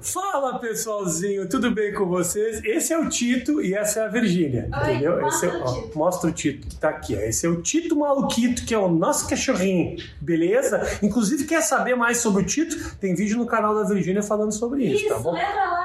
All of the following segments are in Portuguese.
Fuck! Fala pessoalzinho, tudo bem com vocês? Esse é o Tito e essa é a Virgínia, entendeu? mostra é, o ó, Tito. mostra o Tito que tá aqui. ó. Esse é o Tito Maluquito, que é o nosso cachorrinho, beleza? Inclusive, quer saber mais sobre o Tito? Tem vídeo no canal da Virgínia falando sobre isso, Isso, tá bom?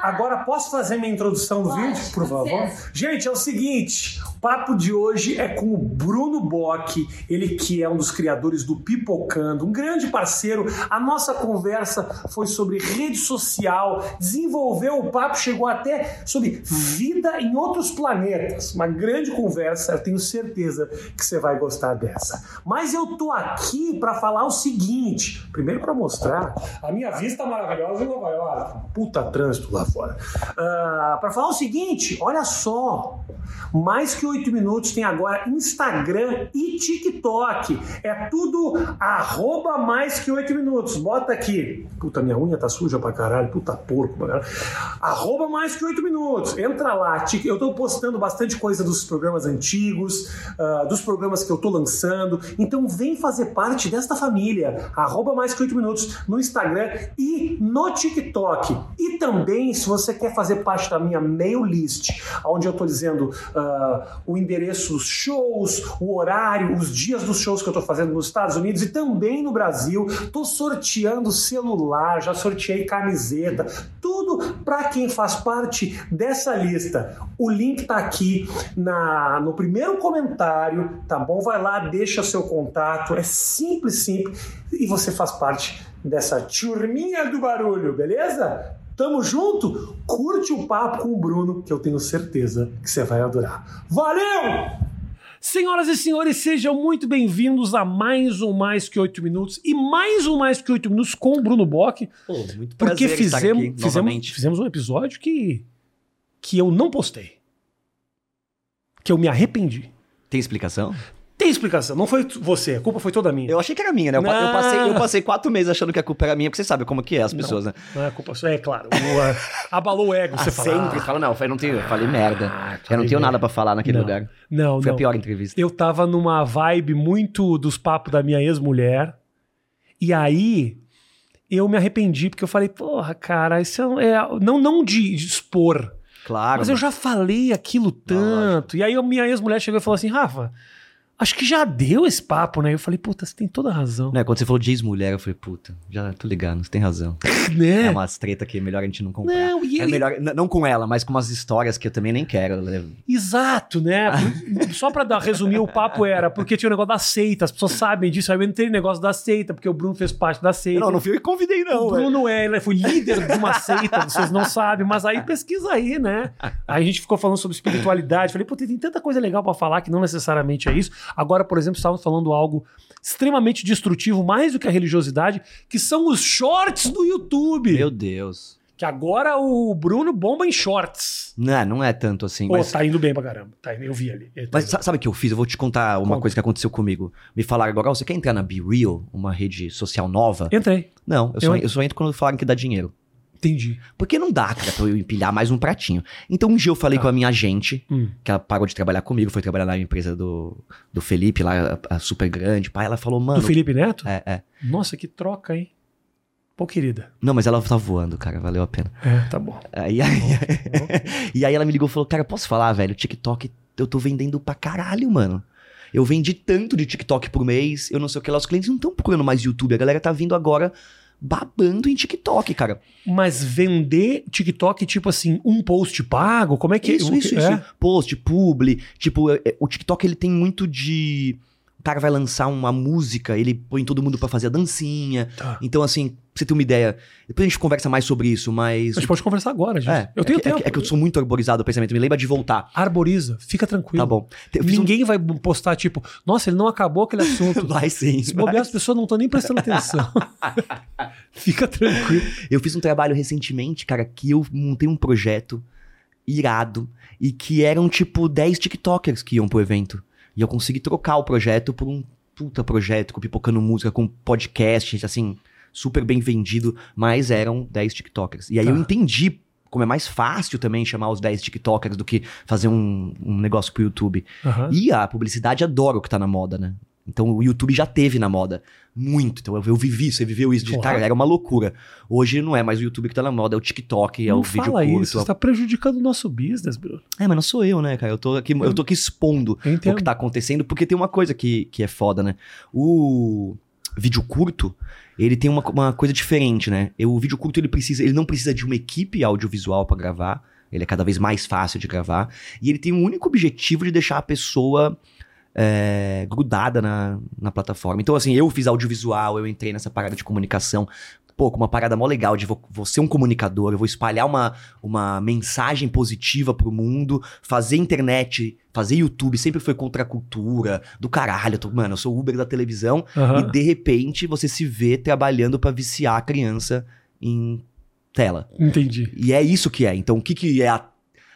Agora, posso fazer minha introdução do Pode, vídeo, por favor? Gente, é o seguinte: o papo de hoje é com o Bruno Bock, ele que é um dos criadores do Pipocando, um grande parceiro. A nossa conversa foi sobre rede social, desenvolveu o papo, chegou até sobre vida em outros planetas. Uma grande conversa, eu tenho certeza que você vai gostar dessa. Mas eu tô aqui para falar o seguinte: primeiro para mostrar a minha vista maravilhosa em Nova York. Puta trânsito lá fora. para falar o seguinte, olha só. Mais que oito minutos tem agora Instagram e TikTok. É tudo arroba mais que oito minutos. Bota aqui. Puta, minha unha tá suja pra caralho. Puta porco. Arroba mais que oito minutos. Entra lá. Eu tô postando bastante coisa dos programas antigos, ah, dos programas que eu tô lançando. Então vem fazer parte desta família. Arroba mais que oito minutos no Instagram e no TikTok. E também, se você quer fazer parte da minha mail list, onde eu tô dizendo ah, o endereço dos shows, o horário, os dias dos shows que eu tô fazendo nos Estados Unidos e também no Brasil. Tô sorteando celular, já sorteei camiseta, tudo para quem faz parte dessa lista. O link tá aqui na, no primeiro comentário, tá bom? Vai lá, deixa seu contato, é simples, simples, e você faz parte dessa turminha do barulho, beleza? Tamo junto? Curte o papo com o Bruno, que eu tenho certeza que você vai adorar. Valeu! Senhoras e senhores, sejam muito bem-vindos a mais um Mais Que Oito Minutos e mais um Mais Que Oito Minutos com o Bruno Bock, Pô, muito porque fizemos, aqui fizemos, fizemos um episódio que, que eu não postei. Que eu me arrependi. Tem explicação? Tem explicação, não foi você, a culpa foi toda minha. Eu achei que era minha, né? Eu, pa- eu Não. passei, eu passei quatro meses achando que a culpa era minha, porque você sabe como que é as Não. pessoas, né? Não é culpa sua, é claro. O, ah, abalou o ego, você Ah, fala. sempre. Fala, não, eu não tenho, eu falei merda. Ah, eu não tenho nada merda. pra falar naquele Não. lugar. Não, Foi não. a pior entrevista. Eu tava numa vibe muito dos papos da minha ex-mulher. E aí eu me arrependi, porque eu falei, porra, cara, isso é. é- não, não de, de expor. Claro. Mas eu já falei aquilo tanto. E aí a minha ex-mulher chegou e falou assim: Rafa, acho que já deu esse papo, né? Eu falei, puta, você tem toda a razão. Né, quando você falou de ex-mulher, eu falei, puta, já tô ligado, você tem razão. Né? É umas treta que é melhor a gente não comprar. Não, e É ele- melhor, não com ela, mas com umas histórias que eu também nem quero. né? Exato, né? Só pra dar, resumir, o papo era porque tinha o negócio da seita, as pessoas sabem disso. Aí eu entrei no negócio da seita, porque o Bruno fez parte da seita. Não, não fui eu que convidei, não. o velho. Bruno é, ele foi líder de uma seita, vocês não sabem, mas aí pesquisa aí, né? Aí a gente ficou falando sobre espiritualidade. Falei, pô, tem tanta coisa legal pra falar que não necessariamente é isso. Agora, por exemplo, estávamos falando algo extremamente destrutivo, mais do que a religiosidade, que são os shorts do YouTube. Meu Deus. Que agora o Bruno bomba em shorts. Não, não é tanto assim. Pô, mas tá indo bem pra caramba. Tá eu vi ali. Ele tá Mas sabe o que eu fiz? Eu vou te contar uma Conta. coisa que aconteceu comigo. Me falaram agora, "Ó, você quer entrar na Be Real, uma rede social nova? Entrei. Não, eu só, Eu- eu só entro quando falarem que dá dinheiro. Entendi. Porque não dá, cara, pra eu empilhar mais um pratinho. Então um dia eu falei Tá. com a minha agente, Hum. que ela parou de trabalhar comigo, foi trabalhar na empresa do, do Felipe, lá, a, a super grande, pai. Ela falou, mano. Do Felipe Neto? É, é. Nossa, que troca, hein? Pô, querida. Não, mas ela tá voando, cara, valeu a pena. É, tá bom. Aí, aí, e aí ela me ligou e falou, cara, posso falar, velho? TikTok, eu tô vendendo pra caralho, mano. Eu vendi tanto de TikTok por mês, eu não sei o que lá. Os clientes não estão procurando mais YouTube, a galera tá vindo agora babando em TikTok, cara. Mas vender TikTok, tipo assim, um post pago? Como é que isso, o que- isso, é? isso. Post, publi. Tipo, é- é- o TikTok ele tem muito de. O cara vai lançar uma música, ele põe todo mundo pra fazer a dancinha. Tá. Então, assim, pra você ter uma ideia. Depois a gente conversa mais sobre isso, mas. A gente pode conversar agora, gente. É, eu tenho é, que- é tempo. que- é que eu sou muito arborizado o pensamento. Me lembra de voltar. Arboriza, fica tranquilo. Tá bom. Fiz um- Ninguém vai postar, tipo, nossa, ele não acabou aquele assunto. Vai sim. Se bobear, as pessoas não estão nem prestando atenção. fica tranquilo. Eu fiz um trabalho recentemente, cara, que eu montei um projeto irado e que eram tipo 10 TikTokers que iam pro evento. E eu consegui trocar o projeto por um puta projeto com pipocando música, com podcast, assim, super bem vendido, mas eram 10 TikTokers. E aí Tá. eu entendi como é mais fácil também chamar os 10 TikTokers do que fazer um, um negócio pro YouTube. Aham. E a publicidade adora o que tá na moda, né? Então o YouTube já teve na moda muito. Então eu, eu vivi, você viveu isso de cara, era uma loucura. Hoje não é mais o YouTube que tá na moda, é o TikTok, é não o vídeo fala curto. isso, você tá prejudicando o nosso business, Bruno. É, mas não sou eu, né, cara? Eu tô aqui, eu tô aqui expondo Eu o entendo. que tá acontecendo, porque tem uma coisa que, que é foda, né? O vídeo curto, ele tem uma, uma coisa diferente, né? Eu- O vídeo curto, ele precisa, ele não precisa de uma equipe audiovisual pra gravar, ele é cada vez mais fácil de gravar, e ele tem um único objetivo de deixar a pessoa é, grudada na, na plataforma. Então, assim, eu fiz audiovisual, eu entrei nessa parada de comunicação, pô, com uma parada mó legal de vou, vou ser um comunicador, eu vou espalhar uma, uma mensagem positiva pro mundo, fazer internet, fazer YouTube, sempre foi contra a cultura, do caralho, eu tô- mano, eu sou Uber da televisão, Aham. e de repente você se vê trabalhando pra viciar a criança em tela. Entendi. E é isso que é. Então, o que, que é a,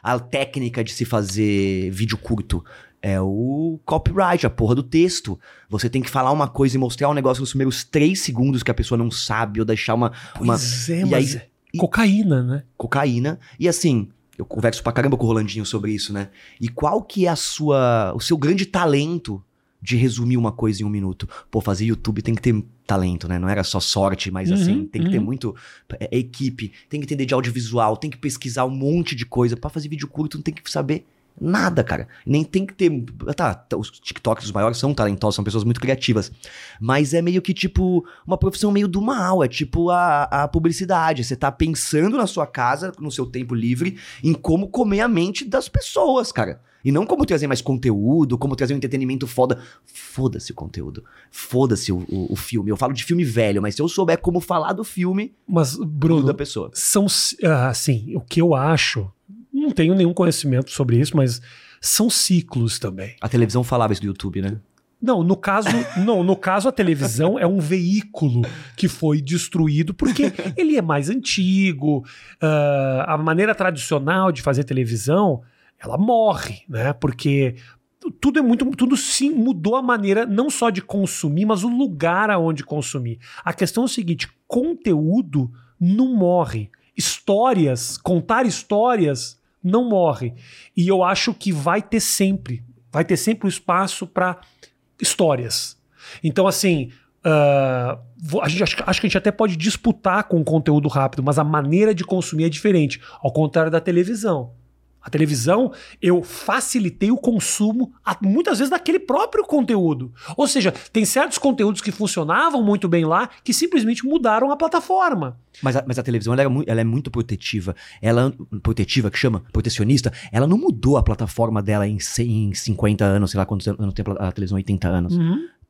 a técnica de se fazer vídeo curto? É o copyright, a porra do texto. Você tem que falar uma coisa e mostrar um negócio nos primeiros três segundos que a pessoa não sabe, ou deixar uma, uma Pois é, e aí- é e- cocaína, né? cocaína. E assim, eu converso pra caramba com o Rolandinho sobre isso, né? E qual que é a sua, o seu grande talento de resumir uma coisa em um minuto? Pô, fazer YouTube tem que ter talento, né? Não era só sorte, mas Uhum, assim, tem que ter uhum. muito é, é equipe, tem que entender de audiovisual, tem que pesquisar um monte de coisa. Pra fazer vídeo curto não tem que saber nada, cara. Nem tem que ter. Tá, tá, os TikToks, os maiores, são talentosos, são pessoas muito criativas. Mas é meio que, tipo, uma profissão meio do mal. É tipo a, a publicidade. Você tá pensando na sua casa, no seu tempo livre, em como comer a mente das pessoas, cara. E não como trazer mais conteúdo, como trazer um entretenimento foda. Foda-se o conteúdo. Foda-se o, o, o filme. Eu falo de filme velho, mas se eu souber como falar do filme, Mas, Bruno, a pessoa. são, assim, o que eu acho, não tenho nenhum conhecimento sobre isso, mas são ciclos também. A televisão falava isso do YouTube, né? Não, no caso, não, no caso a televisão é um veículo que foi destruído porque ele é mais antigo. ah, a maneira tradicional de fazer televisão, ela morre, né? Porque tudo é muito, tudo sim mudou a maneira não só de consumir, mas o lugar aonde consumir. A questão é o seguinte: conteúdo não morre, histórias, contar histórias não morre. E eu acho que vai ter sempre, vai ter sempre o espaço para histórias. Então, assim, vo- a gente, acho, acho que a gente até pode disputar com o conteúdo rápido, mas a maneira de consumir é diferente, ao contrário da televisão. A televisão, eu facilitei o consumo, muitas vezes, daquele próprio conteúdo. Ou seja, tem certos conteúdos que funcionavam muito bem lá que simplesmente mudaram a plataforma. Mas a, mas a televisão ela é, mu- ela é muito protetiva. Ela, protetiva, que chama, protecionista, ela não mudou a plataforma dela em, em 50 anos, sei lá quantos anos tem a televisão, 80 anos.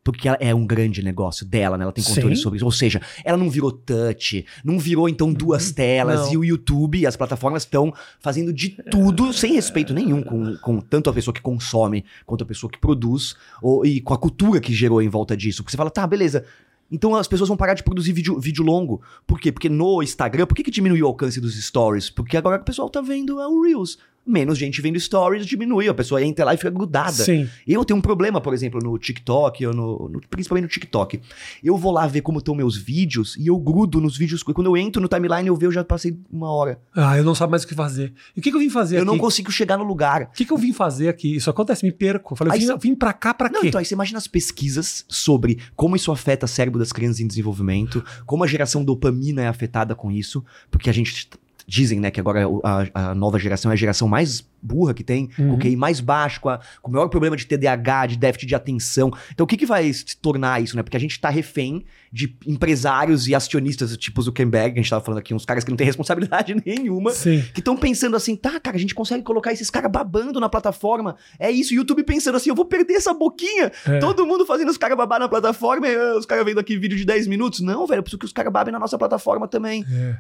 Porque ela é um grande negócio dela, né? Ela tem controle Sim. sobre isso. Ou seja, ela não virou touch, não virou então duas telas. Não. E o YouTube, as plataformas estão fazendo de tudo sem respeito nenhum com, com tanto a pessoa que consome quanto a pessoa que produz ou, e com a cultura que gerou em volta disso. Porque você fala, tá, beleza. Então as pessoas vão parar de produzir vídeo, vídeo longo. Por quê? Porque no Instagram, por que, que diminuiu o alcance dos stories? Porque agora o pessoal tá vendo é, o Reels. Menos gente vendo stories, diminui. A pessoa entra lá e fica grudada. Sim. Eu tenho um problema, por exemplo, no TikTok, ou no, no- principalmente no TikTok. Eu vou lá ver como estão meus vídeos e eu grudo nos vídeos. Quando eu entro no timeline, eu vejo, eu já passei uma hora. Ah, eu não sabe mais o que fazer. E o que, que eu vim fazer eu aqui? não consigo chegar no lugar. O que, que eu vim fazer aqui? Isso acontece, me perco. Eu Falei, eu Aí vim, eu vim pra cá pra Não, quê? então aí você imagina as pesquisas sobre como isso afeta o cérebro das crianças em desenvolvimento, como a geração dopamina é afetada com isso, porque a gente dizem, né, que agora o- a, a nova geração é a geração mais burra que tem, com Uhum. o QI mais baixo, com, a- com o maior problema de TDAH, de déficit de atenção. Então o que que vai se tornar isso, né? Porque a gente tá refém de empresários e acionistas, tipo Zuckerberg, que a gente tava falando aqui, uns caras que não têm responsabilidade nenhuma, Sim. que estão pensando assim, tá, cara, a gente consegue colocar esses caras babando na plataforma. É isso, YouTube pensando assim, eu vou perder essa boquinha. É. Todo mundo fazendo os caras babar na plataforma e ah, os caras vendo aqui vídeo de 10 minutos. Não, velho, eu preciso que os caras babem na nossa plataforma também. É.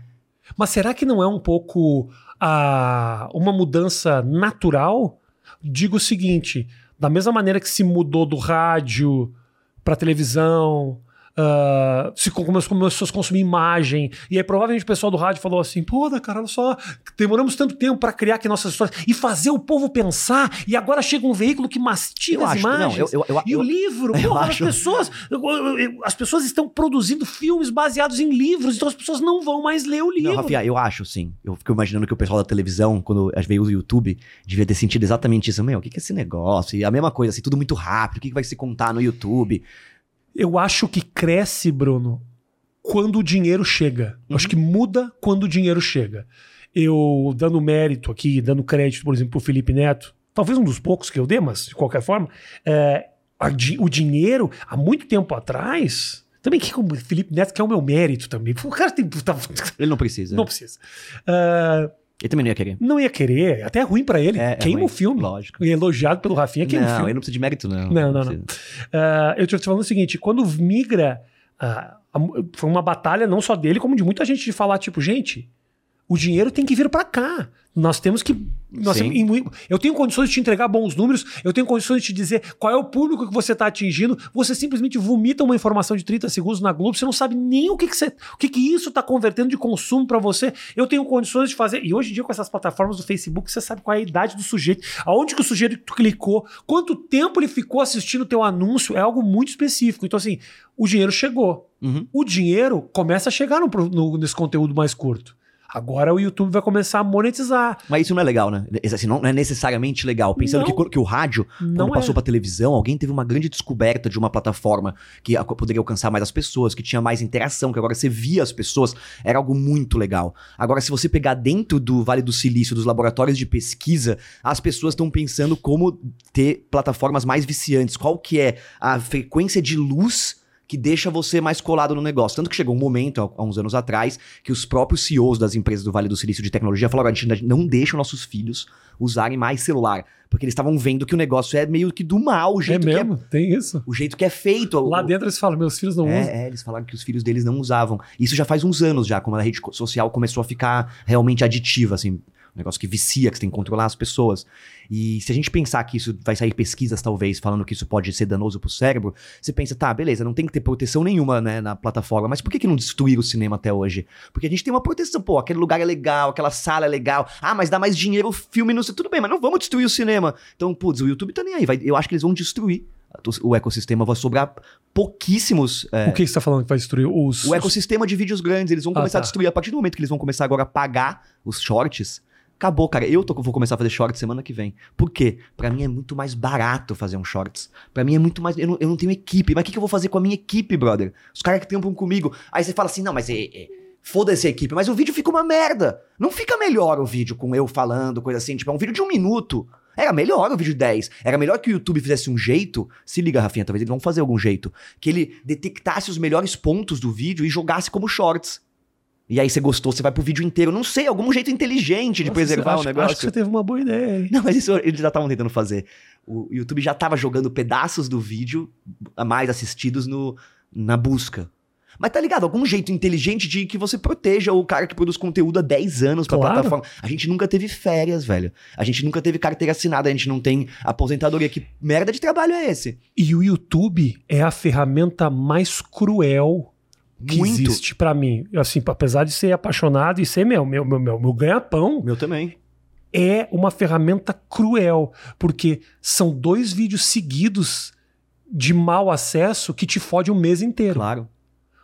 Mas será que não é um pouco ah, uma mudança natural? Digo o seguinte: da mesma maneira que se mudou do rádio para televisão, Uh, se começou, começou a consumir imagem. E aí, provavelmente, o pessoal do rádio falou assim: pô, cara, olha só, demoramos tanto tempo para criar aqui nossas histórias e fazer o povo pensar. E agora chega um veículo que mastiga Eu as acho, não, imagens. eu- eu- e o livro, acho- as pessoas. As pessoas estão produzindo filmes baseados em livros, então as pessoas não vão mais ler o livro. Não, Rafinha, eu acho, sim. Eu fico imaginando que o pessoal da televisão, quando veio o YouTube, devia ter sentido exatamente isso. Meu, o que que é esse negócio? E a mesma coisa, assim, tudo muito rápido. O que que vai se contar no YouTube? Eu acho que cresce, Bruno, quando o dinheiro chega. Eu acho que muda quando o dinheiro chega. Eu, dando mérito aqui, dando crédito, por exemplo, pro Felipe Neto, talvez um dos poucos que eu dê, mas de qualquer forma, é, a o dinheiro, há muito tempo atrás. Também que o Felipe Neto que é o meu mérito também. O cara tem. tá- Ele não precisa. não precisa. Ah, Ele também não ia querer. não ia querer, até é ruim pra ele. É, é queima ruim. o filme. Lógico. E elogiado pelo Rafinha, queima o não, filme. ele não precisa de mérito, não. Não, não, não. Ah, eu tô te falando o seguinte: quando migra. a- foi uma batalha não só dele, como de muita gente de falar, tipo, gente, o dinheiro tem que vir pra cá. Nós temos que. nós temos- eu tenho condições de te entregar bons números, eu tenho condições de te dizer qual é o público que você está atingindo. Você simplesmente vomita uma informação de 30 segundos na Globo, você não sabe nem o que, que, você, o que, que isso está convertendo de consumo para você. Eu tenho condições de fazer. E hoje em dia, com essas plataformas do Facebook, você sabe qual é a idade do sujeito, aonde que o sujeito clicou, quanto tempo ele ficou assistindo o teu anúncio, é algo muito específico. Então, assim, o dinheiro chegou Uhum. o dinheiro começa a chegar no, no- nesse conteúdo mais curto. Agora o YouTube vai começar a monetizar. Mas isso não é legal, né? Assim, não é necessariamente legal. Pensando Não. que, que o rádio, Não quando passou é. pra televisão, alguém teve uma grande descoberta de uma plataforma que poderia alcançar mais as pessoas, que tinha mais interação, que agora você via as pessoas, era algo muito legal. Agora, se você pegar dentro do Vale do Silício, dos laboratórios de pesquisa, as pessoas estão pensando como ter plataformas mais viciantes. Qual que é a frequência de luz que deixa você mais colado no negócio. Tanto que chegou um momento, há uns anos atrás, que os próprios CEOs das empresas do Vale do Silício de tecnologia falaram: a gente não deixa os nossos filhos usarem mais celular. Porque eles estavam vendo que o negócio é meio que do mal, o É jeito, que, é, mesmo? Tem isso. o jeito que é feito. Lá o, dentro eles falam, meus filhos não usam. é, é, eles falaram que os filhos deles não usavam. Isso já faz uns anos já, quando a rede social começou a ficar realmente aditiva, assim. Um negócio que vicia, que você tem que controlar as pessoas. E se a gente pensar que isso vai sair pesquisas, talvez, falando que isso pode ser danoso pro cérebro, você pensa, tá, beleza, não tem que ter proteção nenhuma, né, na plataforma, mas por que, que não destruir o cinema até hoje? Porque a gente tem uma proteção, pô, aquele lugar é legal, aquela sala é legal, ah, mas dá mais dinheiro o filme, não sei, tudo bem, mas não vamos destruir o cinema. Então, putz, o YouTube tá nem aí, vai, eu acho que eles vão destruir o ecossistema, vai sobrar pouquíssimos é, O que que você tá falando que vai destruir os. o ecossistema de vídeos grandes, eles vão Ah, começar a tá. destruir. A partir do momento que eles vão começar agora a pagar os shorts, acabou, cara. Eu tô, vou começar a fazer shorts semana que vem. Por quê? Pra mim é muito mais barato fazer um shorts. Pra mim é muito mais. Eu não, eu não tenho equipe. Mas o que, que eu vou fazer com a minha equipe, brother? Os caras que trampam comigo. Aí você fala assim: não, mas é. é Foda-se a equipe, mas o vídeo fica uma merda. Não fica melhor o vídeo com eu falando, coisa assim. Tipo, é um vídeo de um minuto. Era melhor o vídeo de 10. Era melhor que o YouTube fizesse um jeito. Se liga, Rafinha, talvez eles vão fazer algum jeito. Que ele detectasse os melhores pontos do vídeo e jogasse como shorts. E aí você gostou, você vai pro vídeo inteiro. Não sei, algum jeito inteligente de Nossa, preservar acho, o negócio. Acho que você teve uma boa ideia aí. Não, mas isso eles já estavam tentando fazer. O YouTube já tava jogando pedaços do vídeo mais assistidos no, na busca. Mas tá ligado? Algum jeito inteligente de que você proteja o cara que produz conteúdo há 10 anos pra Claro. plataforma. A gente nunca teve férias, velho. A gente nunca teve carteira assinada, a gente não tem aposentadoria. Que merda de trabalho é esse? E o YouTube é a ferramenta mais cruel que Muito. existe pra mim. Assim, apesar de ser apaixonado e ser meu, meu, meu, meu, meu ganha-pão, Meu também. é uma ferramenta cruel, porque são dois vídeos seguidos de mau acesso que te fode um mês inteiro. Claro.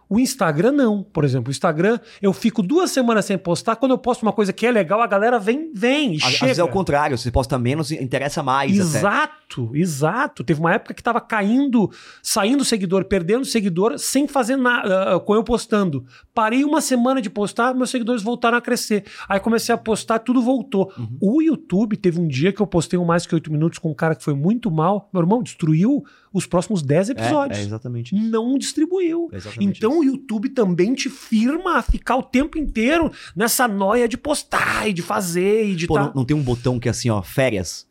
O Instagram não. Por exemplo, o Instagram, eu fico duas semanas sem postar. Quando eu posto uma coisa que é legal, a galera vem, vem e Às às chega. vezes é o contrário, você posta menos, interessa mais até. Exato, exato. Teve uma época que tava caindo, saindo seguidor, perdendo seguidor, sem fazer nada, com eu postando. Parei uma semana de postar, meus seguidores voltaram a crescer. Aí comecei a postar, tudo voltou. Uhum. O YouTube, teve um dia que eu postei um mais que oito minutos com um cara que foi muito mal. Meu irmão destruiu os próximos 10 É, episódios. é exatamente. Não distribuiu. É exatamente Então o YouTube também te firma a ficar o tempo inteiro nessa noia de postar e de fazer e de Pô, tá... não, não tem um botão que é assim, ó, férias.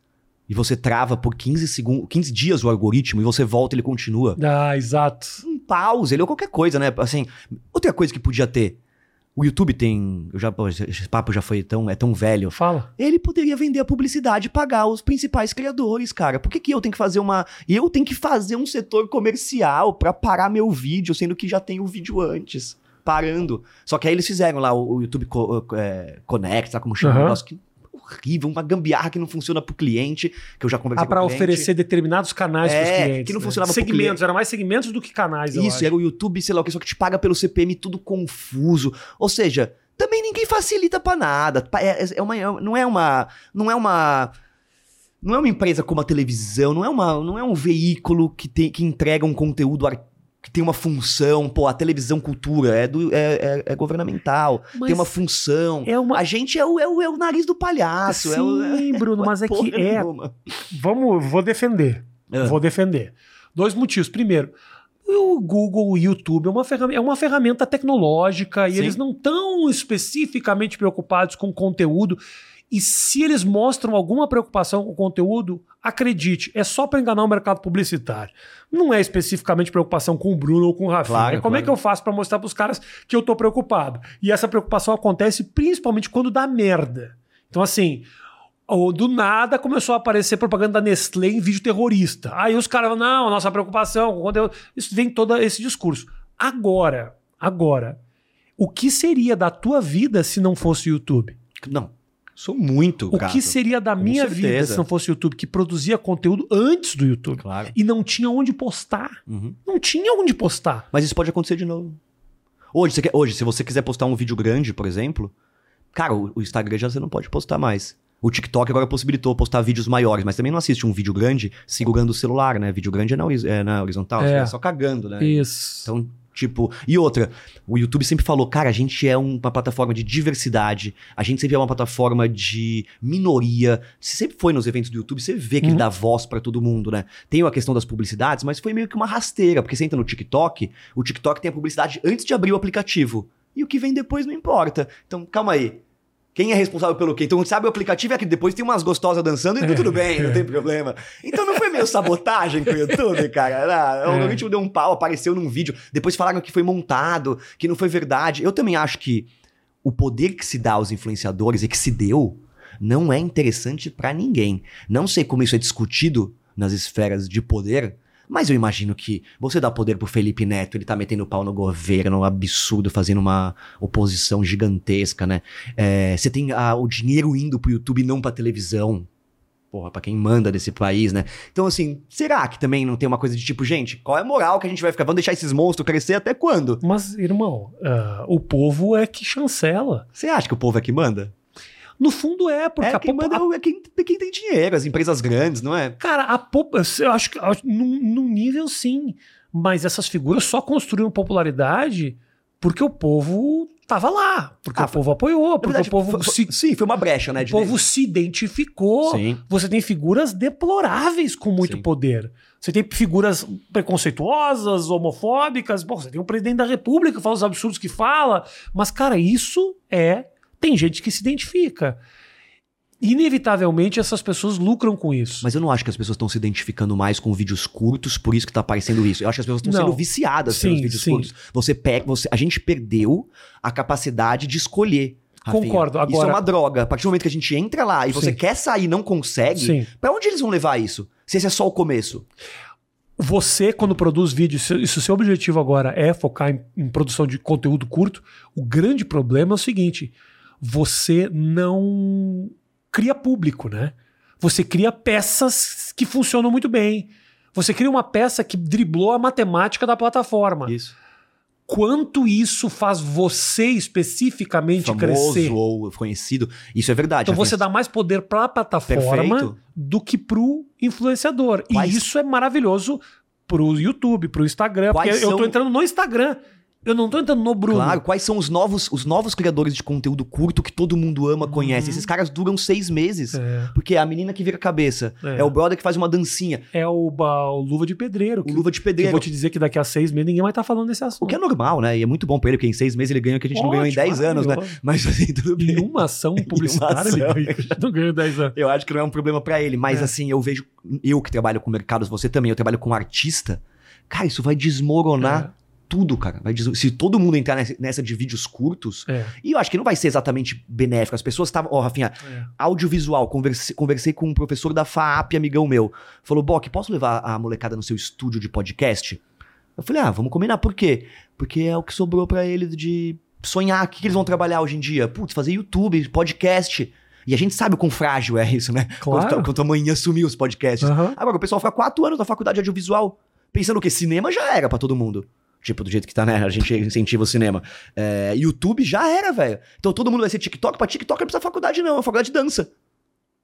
E você trava por 15 segundos, 15 dias o algoritmo e você volta e ele continua. Ah, exato. Um pause, ele ou qualquer coisa, né? Assim, outra coisa que podia ter. O YouTube tem. Eu já, esse papo já foi tão. É tão velho. Fala. Ele poderia vender a publicidade e pagar os principais criadores, cara. Por que, que eu tenho que fazer uma. Eu tenho que fazer um setor comercial pra parar meu vídeo, sendo que já tem o vídeo antes. Parando. Só que aí eles fizeram lá o, o YouTube Co- é, Connect, sabe como chama? Aham. Um negócio que horrível, uma gambiarra que não funciona pro cliente, que eu já conversei Ah, com o cliente. oferecer determinados canais É, clientes. que não né? funcionava Segmentos, era mais segmentos do que canais, Isso, era o YouTube, sei lá o que, só que te paga pelo CPM tudo confuso. Ou seja, também ninguém facilita pra nada. Pa- É, é uma, é- não é uma. Não é uma. Não é uma empresa como a televisão, não é, uma, não é um veículo que, tem, que entrega um conteúdo ar- que tem uma função. Pô, a televisão cultura é, do, é, é- é governamental, Mas tem uma função. é uma... A gente é o, é o, é o nariz do palhaço. é o, Sim, Bruno, mas é que é... nenhuma. Vamos, vou defender. Ah. Vou defender. Dois motivos. Primeiro, o Google, o YouTube é uma ferramenta, é uma ferramenta tecnológica e Sim. eles não estão especificamente preocupados com conteúdo. E se eles mostram alguma preocupação com o conteúdo, acredite, é só para enganar o mercado publicitário. Não é especificamente preocupação com o Bruno ou com o Rafinha. Claro, Como é claro. que eu faço para mostrar para os caras que eu tô preocupado? E essa preocupação acontece principalmente quando dá merda. Então, assim, ou do nada começou a aparecer propaganda da Nestlé em vídeo terrorista. Aí os caras, não, nossa preocupação com o conteúdo. Isso vem todo esse discurso. Agora, agora, o que seria da tua vida se não fosse o YouTube? Não, sou muito. O que seria da Com minha vida certeza. se não fosse o YouTube, que produzia conteúdo antes do YouTube? Claro. E não tinha onde postar. Uhum. Não tinha onde postar. Mas isso pode acontecer de novo. Hoje, você quer- hoje, se você quiser postar um vídeo grande, por exemplo, cara, o, o Instagram já você não pode postar mais. O TikTok agora possibilitou postar vídeos maiores, mas também não assiste um vídeo grande segurando o celular, né? Vídeo grande é na, horiz- é na horizontal, É. é só cagando, né? Isso. Então, tipo. E outra, o YouTube sempre falou, cara, a gente é um- uma plataforma de diversidade, a gente sempre é uma plataforma de minoria. Você sempre foi nos eventos do YouTube, você vê que Uhum. ele dá voz pra todo mundo, né? Tem a questão das publicidades, mas foi meio que uma rasteira, porque você entra no TikTok, o TikTok tem a publicidade antes de abrir o aplicativo. E o que vem depois não importa. Então, calma aí. Quem é responsável pelo quê? Então, sabe, o aplicativo é que depois tem umas gostosas dançando e tá tudo bem, não tem problema. Então não foi meio sabotagem com o YouTube, cara? Ah, o É. algoritmo deu um pau, apareceu num vídeo, depois falaram que foi montado, que não foi verdade. Eu também acho que o poder que se dá aos influenciadores e que se deu não é interessante pra ninguém. Não sei como isso é discutido nas esferas de poder, mas eu imagino que você dá poder pro Felipe Neto, ele tá metendo pau no governo, um absurdo, fazendo uma oposição gigantesca, né? É, você tem ah, o dinheiro indo pro YouTube e não pra televisão. Porra, pra quem manda desse país, né? Então, assim, será que também não tem uma coisa de tipo, gente, qual é a moral que a gente vai ficar? Vamos deixar esses monstros crescer até quando? Mas, irmão, ah, o povo é que chancela. Você acha que o povo é que manda? No fundo é, porque é a quem popu- manda é quem, quem tem dinheiro, as empresas grandes, não é? Cara, a pop... eu acho que num, num nível sim, mas essas figuras só construíram popularidade porque o povo tava lá, porque Ah, o povo apoiou, porque verdade, o povo foi- se, sim, foi uma brecha, né? o povo se identificou. Sim. Você tem figuras deploráveis com muito Sim. poder. Você tem figuras preconceituosas, homofóbicas. Bom, você tem o presidente da República que fala os absurdos que fala. Mas, cara, isso é. Tem gente que se identifica. Inevitavelmente, essas pessoas lucram com isso. Mas eu não acho que as pessoas estão se identificando mais com vídeos curtos, por isso que tá aparecendo isso. Eu acho que as pessoas estão sendo viciadas Sim, pelos vídeos sim. curtos. Você pega, você, a gente perdeu a capacidade de escolher. Rafinha. Concordo. Isso Agora- é uma droga. A partir do momento que a gente entra lá e você Sim. quer sair e não consegue, pra onde eles vão levar isso? Se esse é só o começo. Você, quando produz vídeo, se, se o seu objetivo agora é focar em, em produção de conteúdo curto, o grande problema é o seguinte: você não cria público, né? Você cria peças que funcionam muito bem. Você cria uma peça que driblou a matemática da plataforma. Isso. Quanto isso faz você especificamente Famoso crescer? ou conhecido. Isso é verdade. Então Rafinha. você dá mais poder para a plataforma Perfeito. do que pro influenciador. Quais- E isso é maravilhoso pro YouTube, pro Instagram. Quais porque eu tô são- entrando no Instagram. Eu não tô entrando no Bruno. Claro, quais são os novos, os novos criadores de conteúdo curto que todo mundo ama, conhece? Uhum. Esses caras duram seis meses. É, Porque é a menina que vira cabeça. É. É, o brother que faz uma dancinha. é o, o Luva de Pedreiro. O Que, luva de que eu pedreiro. vou te dizer que daqui a seis meses ninguém vai estar falando desse assunto. O que é normal, né? E é muito bom pra ele, porque em seis meses ele ganha o que a gente não ganhou em Ótimo, dez anos, né? Mas assim, tudo Em bem. uma ação publicitária ação. ele ganha, não ganhou em 10 anos. Eu acho que não é um problema pra ele. Mas É. assim, eu vejo. Eu que trabalho com mercados, você também, eu trabalho com artista. Cara, isso vai desmoronar tudo, cara. Se todo mundo entrar nessa- de vídeos curtos, É, e eu acho que não vai ser exatamente benéfico. As pessoas estavam. Ó, Rafinha, é. audiovisual. Conversei, conversei com um professor da FAAP, amigão meu. Falou, Bock, posso levar a molecada no seu estúdio de podcast? Eu falei, ah, vamos combinar. Por quê? Porque é o que sobrou pra eles de sonhar. O que, que eles vão trabalhar hoje em dia? Putz, fazer YouTube, podcast. E a gente sabe o quão frágil é isso, né? Claro. Quanto, quanto amanhã sumiu os podcasts. Aham. Agora, o pessoal fica quatro anos na faculdade de audiovisual, pensando que cinema já era pra todo mundo. Tipo, do jeito que tá, né? A gente incentiva o cinema. É, YouTube já era, velho. Então todo mundo vai ser TikTok. Pra TikTok não precisa faculdade, não. É faculdade de dança.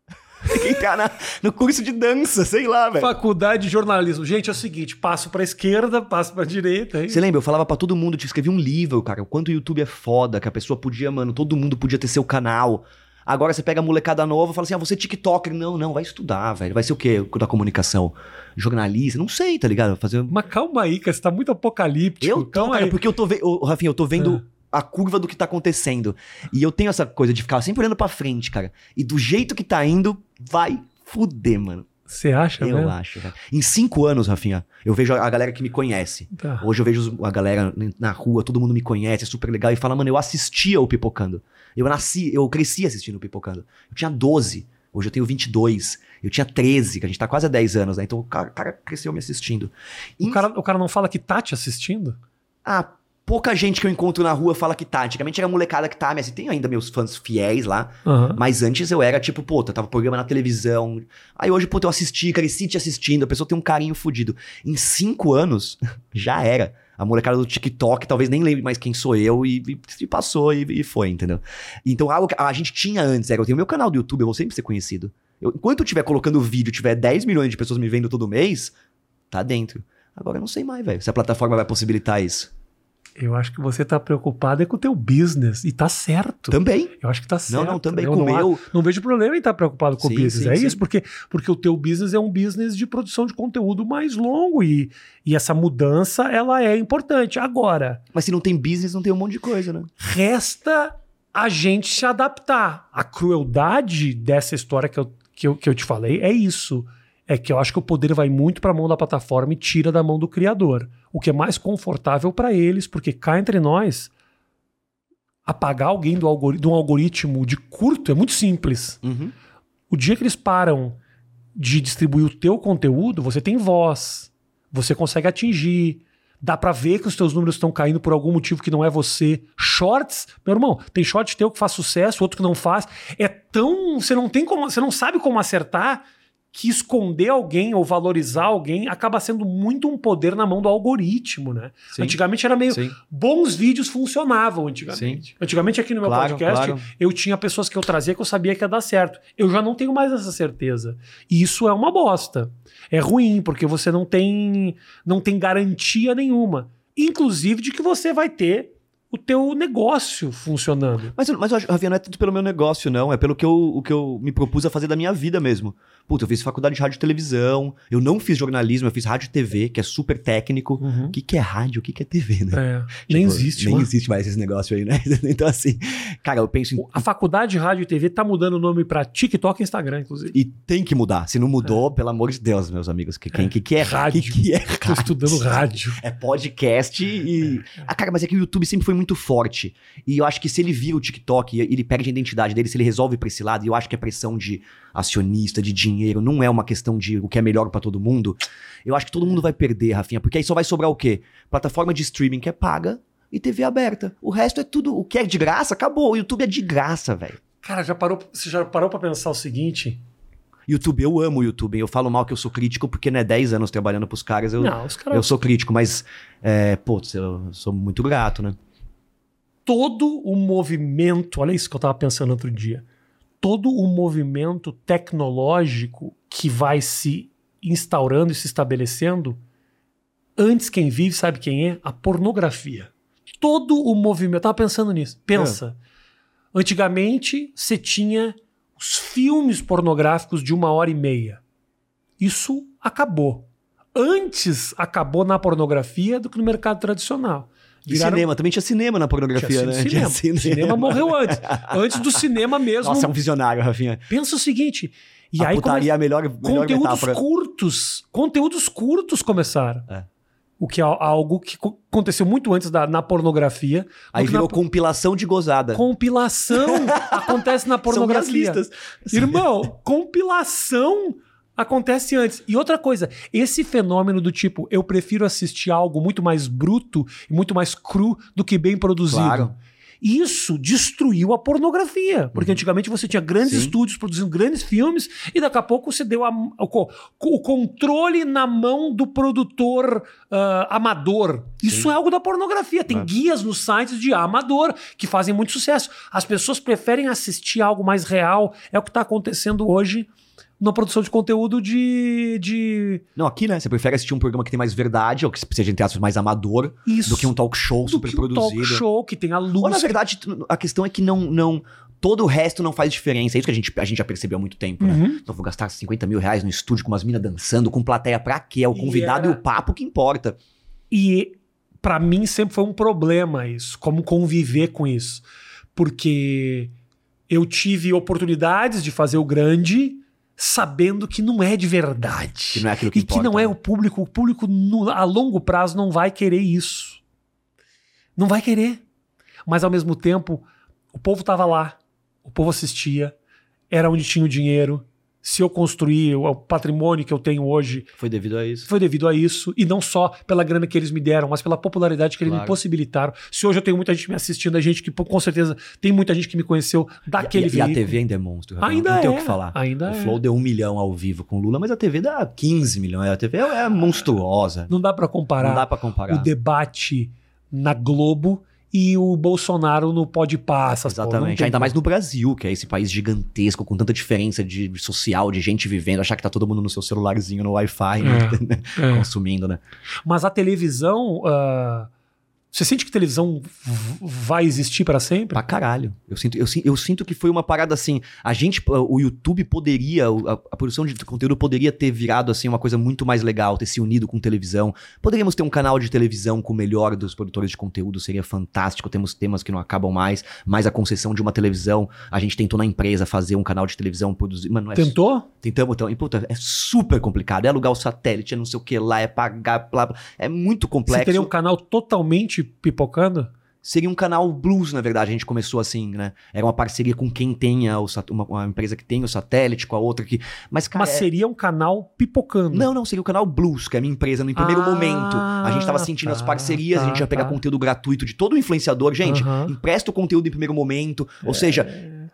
Tem que entrar na- no curso de dança, sei lá, velho. Faculdade de jornalismo. Gente, é o seguinte: passo pra esquerda, passo pra direita. Você lembra? Eu falava pra todo mundo, te escrevi um livro, cara, o quanto o YouTube é foda, que a pessoa podia, mano, todo mundo podia ter seu canal. Agora você pega a molecada nova e fala assim, ah, você é TikToker. Não, não, vai estudar, velho. Vai ser o quê? Da comunicação? Jornalista? Não sei, tá ligado? Fazer Mas calma aí, cara, você tá muito apocalíptico. Eu tô, calma cara, aí. porque eu tô vendo. Rafinha, eu tô vendo a curva do que tá acontecendo. E eu tenho essa coisa de ficar sempre olhando pra frente, cara. E do jeito que tá indo, vai fuder, mano. Você acha, eu né? acho, velho. Em cinco anos, Rafinha, eu vejo a galera que me conhece. Tá. Hoje eu vejo a galera na rua, todo mundo me conhece, é super legal. E fala, mano, eu assistia o Pipocando. Eu nasci, eu cresci assistindo o Pipocando. Eu tinha 12, hoje eu tenho 22. Eu tinha 13, que a gente tá quase há 10 anos, né? Então o cara, o cara cresceu me assistindo. O cara, o cara não fala que tá te assistindo? Ah, pouca gente que eu encontro na rua fala que tá. Antigamente era a molecada que tá, mas assim, tem ainda meus fãs fiéis lá. Aham. Mas antes eu era tipo, pô, eu tava programa na televisão. Aí hoje, pô, eu assisti, cresci te assistindo. A pessoa tem um carinho fudido. Em cinco anos, já era. A molecada do TikTok talvez nem lembre mais quem sou eu e, e- passou e, e foi, entendeu? Então algo que a gente tinha antes era, eu tenho meu canal do YouTube, eu vou sempre ser conhecido. Eu- enquanto eu estiver colocando vídeo, tiver 10 milhões de pessoas me vendo todo mês, tá dentro. Agora eu não sei mais, velho, se a plataforma vai possibilitar isso. Eu acho que você tá preocupado é com o teu business. E tá certo. Também. Eu acho que tá certo. Não, não, também Eu com o não, meu. Não vejo problema em estar preocupado com Sim, o business. sim, é sim. isso, porque, porque o teu business é um business de produção de conteúdo mais longo e, e essa mudança ela é importante. Agora, Mas se não tem business, não tem um monte de coisa, né? resta a gente se adaptar. A crueldade dessa história que eu, que eu, que eu te falei é isso. É que eu acho que o poder vai muito para a mão da plataforma e tira da mão do criador. O que é mais confortável para eles, porque cá entre nós, apagar alguém do algori- de um algoritmo de curto é muito simples. Uhum. O dia que eles param de distribuir o teu conteúdo, você tem voz, você consegue atingir, dá pra ver que os teus números estão caindo por algum motivo que não é você. Shorts, meu irmão, tem short teu que faz sucesso, outro que não faz. É tão, você não tem como, você não sabe como acertar que esconder alguém ou valorizar alguém acaba sendo muito um poder na mão do algoritmo, né? Sim. Antigamente era meio Sim. bons vídeos funcionavam antigamente. Antigamente aqui no meu Claro, podcast claro. eu tinha pessoas que eu trazia que eu sabia que ia dar certo. Eu já não tenho mais essa certeza. E isso é uma bosta. É ruim porque você não tem não tem garantia nenhuma, inclusive de que você vai ter o teu negócio funcionando. Mas, mas Rafinha, não é tudo pelo meu negócio, não. É pelo que eu, o que eu me propus a fazer da minha vida mesmo. Puta, eu fiz faculdade de rádio e televisão. Eu não fiz jornalismo, eu fiz rádio e TV, que é super técnico. O que, que é rádio? O que, que é TV, né? É, nem Tipo, existe. Nem mano. existe mais esse negócio aí, né? Então, assim, cara, eu penso em. A faculdade de rádio e TV tá mudando o nome pra TikTok e Instagram, inclusive. E tem que mudar. Se não mudou, pelo amor de Deus, meus amigos. Que, quem, que, que é Rádio. Que, que é Tô rádio? estudando rádio. É podcast e. Ah, cara, mas é que o YouTube sempre foi muito forte. E eu acho que se ele vira o TikTok e ele perde a identidade dele, se ele resolve pra esse lado, e eu acho que a pressão de acionista, de dinheiro, não é uma questão de o que é melhor pra todo mundo, eu acho que todo mundo vai perder, Rafinha, porque aí só vai sobrar o quê? Plataforma de streaming que é paga e TV aberta. O resto é tudo. O que é de graça, acabou. O YouTube é de graça, velho. Cara, já parou, você já parou pra pensar o seguinte? YouTube, eu amo o YouTube. Eu falo mal que eu sou crítico, porque, né, 10 anos trabalhando pros caras, eu, Não, os caras eu sou crítico, mas, é, putz, eu sou muito grato, né? Todo o movimento, olha isso que eu estava pensando outro dia, todo o movimento tecnológico que vai se instaurando e se estabelecendo, antes quem vive, sabe quem é? A pornografia. Todo o movimento, eu estava pensando nisso. Pensa. Antigamente, você tinha os filmes pornográficos de uma hora e meia. Isso acabou. Antes acabou na pornografia do que no mercado tradicional. E cinema, também tinha cinema na pornografia, tinha né? cinema. Tinha cinema. morreu antes. Antes do cinema mesmo. Nossa, é um visionário, Rafinha. Pensa o seguinte. E a aí putaria é a melhor, melhor conteúdos metáfora. curtos, conteúdos curtos começaram. É. O que é algo que co- aconteceu muito antes da, na pornografia. Aí virou na compilação de gozada. compilação acontece na pornografia. listas. Irmão, compilação acontece antes. E outra coisa, esse fenômeno do tipo, eu prefiro assistir algo muito mais bruto e muito mais cru do que bem produzido. Claro. Isso destruiu a pornografia. Porque antigamente você tinha grandes Sim. estúdios produzindo grandes filmes e daqui a pouco você deu a- o, o controle na mão do produtor ah, amador. Isso é algo da pornografia. Tem É. guias nos sites de amador que fazem muito sucesso. As pessoas preferem assistir algo mais real. É o que está acontecendo hoje na produção de conteúdo de. de Não, aqui, né? Você prefere assistir um programa que tem mais verdade, ou que seja, entre aspas, mais amador, isso. do que um talk show do super que um produzido. talk show que tem a luz. Ou, na verdade, a questão é que não, não. Todo o resto não faz diferença. É isso que a gente, a gente já percebeu há muito tempo, né? Uhum. Então, vou gastar 50 mil reais no estúdio com umas minas dançando, com plateia pra quê? É o convidado e, era- o papo que importa. E pra mim sempre foi um problema isso, como conviver com isso. Porque eu tive oportunidades de fazer o grande sabendo que não é de verdade. Que não é aquilo que e que importa. não é o público. O público no- a longo prazo não vai querer isso. Não vai querer. Mas ao mesmo tempo, o povo tava lá, o povo assistia, era onde tinha o dinheiro. Se eu construir o patrimônio que eu tenho hoje Foi devido a isso. foi devido a isso, e não só pela grana que eles me deram, mas pela popularidade que eles me Claro. possibilitaram. Se hoje eu tenho muita gente me assistindo, a gente que com certeza tem muita gente que me conheceu daquele e, e a. TV ainda é monstro. Ainda não tem o é, que falar. ainda o é. Flow deu um milhão ao vivo com o Lula, mas a TV dá 15 milhões. A TV é, é monstruosa. Não dá pra comparar Não dá pra comparar. o debate na Globo e o Bolsonaro no Pode Passa. Exatamente. Ainda mais no Brasil, que é esse país gigantesco, com tanta diferença de social, de gente vivendo, achar que tá todo mundo no seu celularzinho, no Wi-Fi, né? É. consumindo, né? Mas a televisão. ah, você sente que televisão vai existir pra sempre? Pra caralho. Eu sinto, eu, eu sinto que foi uma parada assim. A gente, o YouTube poderia, a, a produção de conteúdo poderia ter virado assim uma coisa muito mais legal, ter se unido com televisão. Poderíamos ter um canal de televisão com o melhor dos produtores de conteúdo, seria fantástico. Temos temas que não acabam mais, mais a concessão de uma televisão. A gente tentou na empresa fazer um canal de televisão, produzir. Mano, não é Tentou? Tentamos, então. E, puta, é super complicado. É alugar o satélite, é não sei o que lá, é pagar, blá, blá. É muito Você complexo. teria um canal totalmente pipocando? Seria um canal blues, na verdade. A gente começou assim, né? Era uma parceria com quem tenha o sat- uma, uma empresa que tem o satélite, com a outra que. Mas, cara. Mas é- seria um canal pipocando. Não, não, seria o canal Blues, que é a minha empresa, no primeiro Ah, momento. A gente tava sentindo as tá, parcerias, a gente tá, ia pegar tá. conteúdo gratuito de todo influenciador. Gente, empresta o conteúdo em primeiro momento. Ou seja,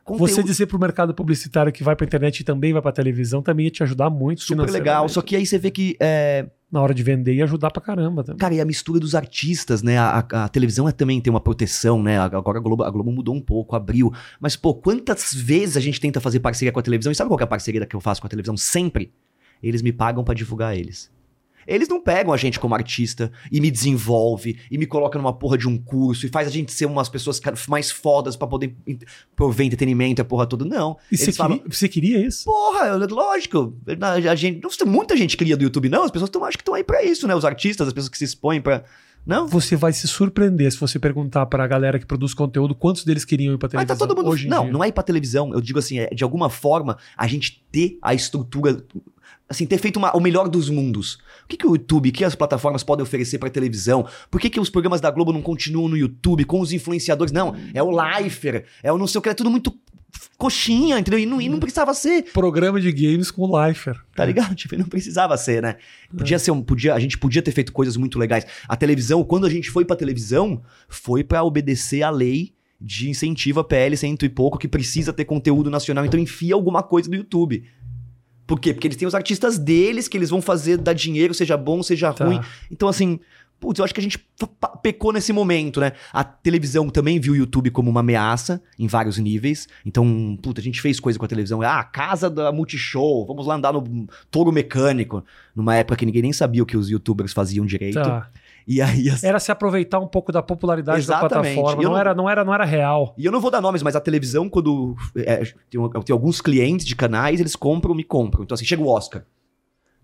conteúdo Você dizer pro mercado publicitário que vai pra internet e também vai pra televisão também ia te ajudar muito. super legal. Só que aí você vê que. é, Na hora de vender ia ajudar pra caramba também. Cara, e a mistura dos artistas, né? A, a- a televisão é, também tem uma proteção, né? Agora a Globo, a Globo mudou um pouco, abriu. Mas, pô, quantas vezes a gente tenta fazer parceria com a televisão? E sabe qual é a parceria que eu faço com a televisão? Sempre. Eles me pagam pra divulgar eles. Eles não pegam a gente como artista e me desenvolve e me coloca numa porra de um curso e faz a gente ser umas pessoas mais fodas pra poder prover entretenimento e a porra toda. Não. E você falam, queria, você queria isso? Porra, lógico. A gente, muita gente cria do YouTube, não. As pessoas tão, acho que estão aí pra isso, né? Os artistas, as pessoas que se expõem pra. Não? Você vai se surpreender se você perguntar pra galera que produz conteúdo quantos deles queriam ir pra Mas televisão. tá todo mundo. hoje Não, não é ir pra televisão. Eu digo assim, é de alguma forma a gente ter a estrutura. Assim, ter feito uma- o melhor dos mundos. O que, que o YouTube, o que as plataformas podem oferecer pra televisão? Por que, que os programas da Globo não continuam no YouTube com os influenciadores? Não, é o Lifer, é o não sei o que, é tudo muito coxinha, entendeu? E não, e não precisava ser. Programa de games com o Lifer. Tá ligado? Tipo, não precisava ser, né? Podia ser um, podia, a gente podia ter feito coisas muito legais. A televisão, quando a gente foi pra televisão, foi pra obedecer à lei de incentivo a PL cento e pouco que precisa ter conteúdo nacional, então enfia alguma coisa no YouTube. Por quê? Porque eles têm os artistas deles que eles vão fazer dar dinheiro, seja bom, seja Tá. ruim. Então, assim, putz, eu acho que a gente pecou nesse momento, né? A televisão também viu o YouTube como uma ameaça em vários níveis. Então, puta, a gente fez coisa com a televisão. Ah, casa da Multishow, vamos lá andar no touro mecânico. Numa época que ninguém nem sabia o que os youtubers faziam direito. Tá. E aí, as- Era se aproveitar um pouco da popularidade da Exatamente. plataforma. E eu Não, não- era, não, era, não era real. E eu não vou dar nomes, mas a televisão, quando. é, tem, eu tenho alguns clientes de canais, eles compram, me compram. Então, assim, chega o Oscar.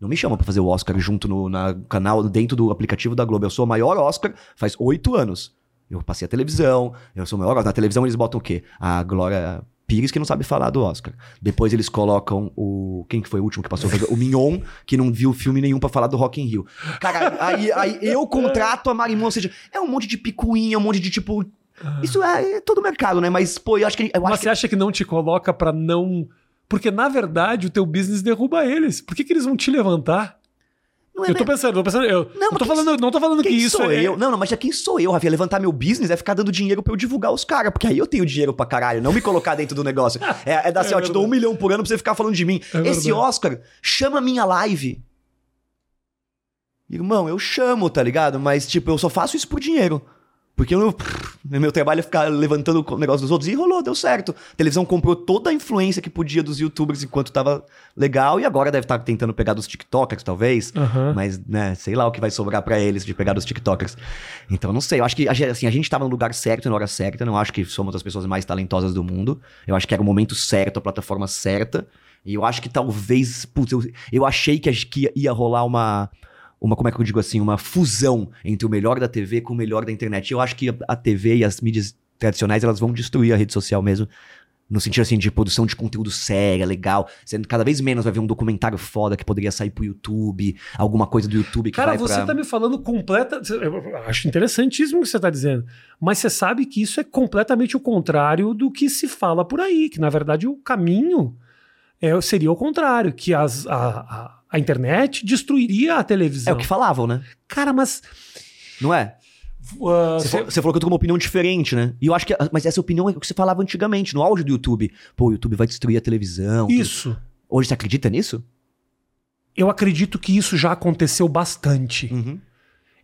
Não me chama pra fazer o Oscar junto no na canal, dentro do aplicativo da Globo. Eu sou o maior Oscar faz oito anos. Eu passei a televisão, eu sou o maior Oscar. Na televisão eles botam o quê? A Glória Pires que não sabe falar do Oscar. Depois eles colocam o. Quem que foi o último que passou? O Mignon, que não viu filme nenhum pra falar do Rock in Rio. Cara, aí, aí eu contrato a Marimon, ou seja, é um monte de picuinha, um monte de tipo. Isso é, é todo mercado, né? Mas, pô, eu acho que. Eu Mas acho você acha que não te coloca pra não. Porque, na verdade, o teu business derruba eles. Por que, que eles vão te levantar? Não é eu tô pensando, tô pensando. Eu Não, não, mas tô falando, não tô falando que isso sou é. eu? Não, não, mas já quem sou eu, Rafinha? Levantar meu business é ficar dando dinheiro pra eu divulgar os caras, porque aí eu tenho dinheiro pra caralho, não me colocar dentro do negócio. É, é dar assim, É ó, te dou um milhão por ano pra você ficar falando de mim. É Esse verdade. Oscar chama minha live. Irmão, eu chamo, tá ligado? Mas, tipo, eu só faço isso por dinheiro. Porque eu, meu trabalho é ficar levantando o negócio dos outros. E rolou, deu certo. A televisão comprou toda a influência que podia dos youtubers enquanto tava legal. E agora deve estar tentando pegar dos tiktokers, talvez. Aham. Mas, né, sei lá o que vai sobrar pra eles de pegar dos TikTokers. Então, não sei. Eu acho que a gente- assim, a gente tava no lugar certo, na hora certa. Não acho que somos as pessoas mais talentosas do mundo. Eu acho que era o momento certo, a plataforma certa. E eu acho que talvez. Putz, eu, eu achei que, que ia rolar uma. Uma, como é que eu digo assim? Uma fusão entre o melhor da TV com o melhor da internet. Eu acho que a, a TV e as mídias tradicionais elas vão destruir a rede social mesmo. No sentido assim de produção de conteúdo séria, legal. Sendo cada vez menos vai ver um documentário foda que poderia sair pro YouTube, alguma coisa do YouTube que Cara, vai você pra... tá me falando completa. Eu acho interessantíssimo o que você tá dizendo. Mas você sabe que isso é completamente o contrário do que se fala por aí. Que na verdade o caminho é, seria o contrário, que as, a, a, a internet destruiria a É televisão. o que falavam, né? Cara, mas. Não é? uh, Você, falou, você falou que eu tô com uma opinião diferente, né? E eu acho que. Mas essa opinião é o que você falava antigamente, no auge do YouTube. Pô, o YouTube vai destruir a televisão. tudo. Isso. Hoje você acredita nisso? Eu acredito que isso já aconteceu bastante. Uhum.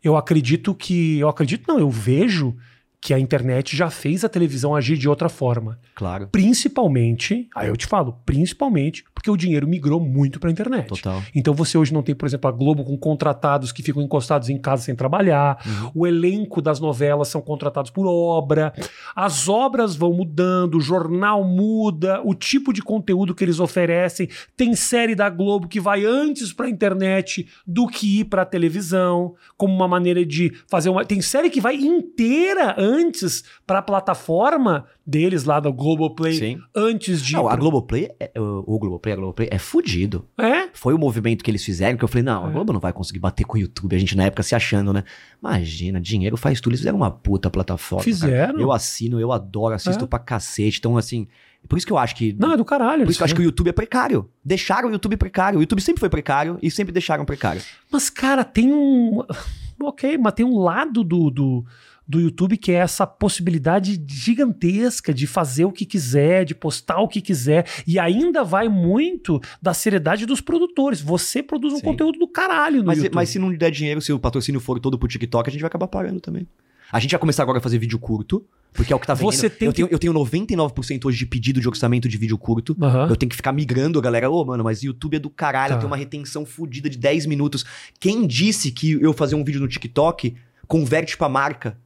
Eu acredito que. Eu acredito, não, eu vejo que a internet já fez a televisão agir de outra forma. Claro. Principalmente, aí eu te falo, principalmente porque o dinheiro migrou muito para a internet. Total. Então você hoje não tem, por exemplo, a Globo com contratados que ficam encostados em casa sem trabalhar. Uhum. O elenco das novelas são contratados por obra. As obras vão mudando, o jornal muda, o tipo de conteúdo que eles oferecem. Tem série da Globo que vai antes para a internet do que ir para a televisão, como uma maneira de fazer uma. Tem série que vai inteira antes para a plataforma deles lá da Globoplay, Sim. antes de. Não, a Globoplay, é, o, o Globoplay, a Globoplay é fudido. É? Foi o movimento que eles fizeram que eu falei, não, a É. Globo não vai conseguir bater com o YouTube. A gente na época se achando, né? Imagina, dinheiro faz tudo. Eles fizeram uma puta plataforma. cara. Fizeram. Eu assino, eu adoro, assisto É. pra cacete. Então, assim, por isso que eu acho que. Não, é do caralho. por isso que eu acho que o YouTube é precário. Deixaram o YouTube precário. O YouTube sempre foi precário e sempre deixaram precário. Mas, cara, tem um. Ok, mas tem um lado do, do, do YouTube que é essa possibilidade gigantesca de fazer o que quiser, de postar o que quiser. E ainda vai muito da seriedade dos produtores. Você produz um Sim. conteúdo do caralho no Mas, YouTube. mas se não der dinheiro, se o patrocínio for todo pro TikTok, a gente vai acabar parando também. A gente vai começar agora a fazer vídeo curto, porque é o que tá vendendo. Você tem eu, que- tenho, eu tenho 99% hoje de pedido de orçamento de vídeo curto. Aham. Eu tenho que ficar migrando a galera. Ô, mano, mas YouTube é do caralho, Tá. tem uma retenção fodida de 10 minutos. Quem disse que eu fazer um vídeo no TikTok converte pra marca?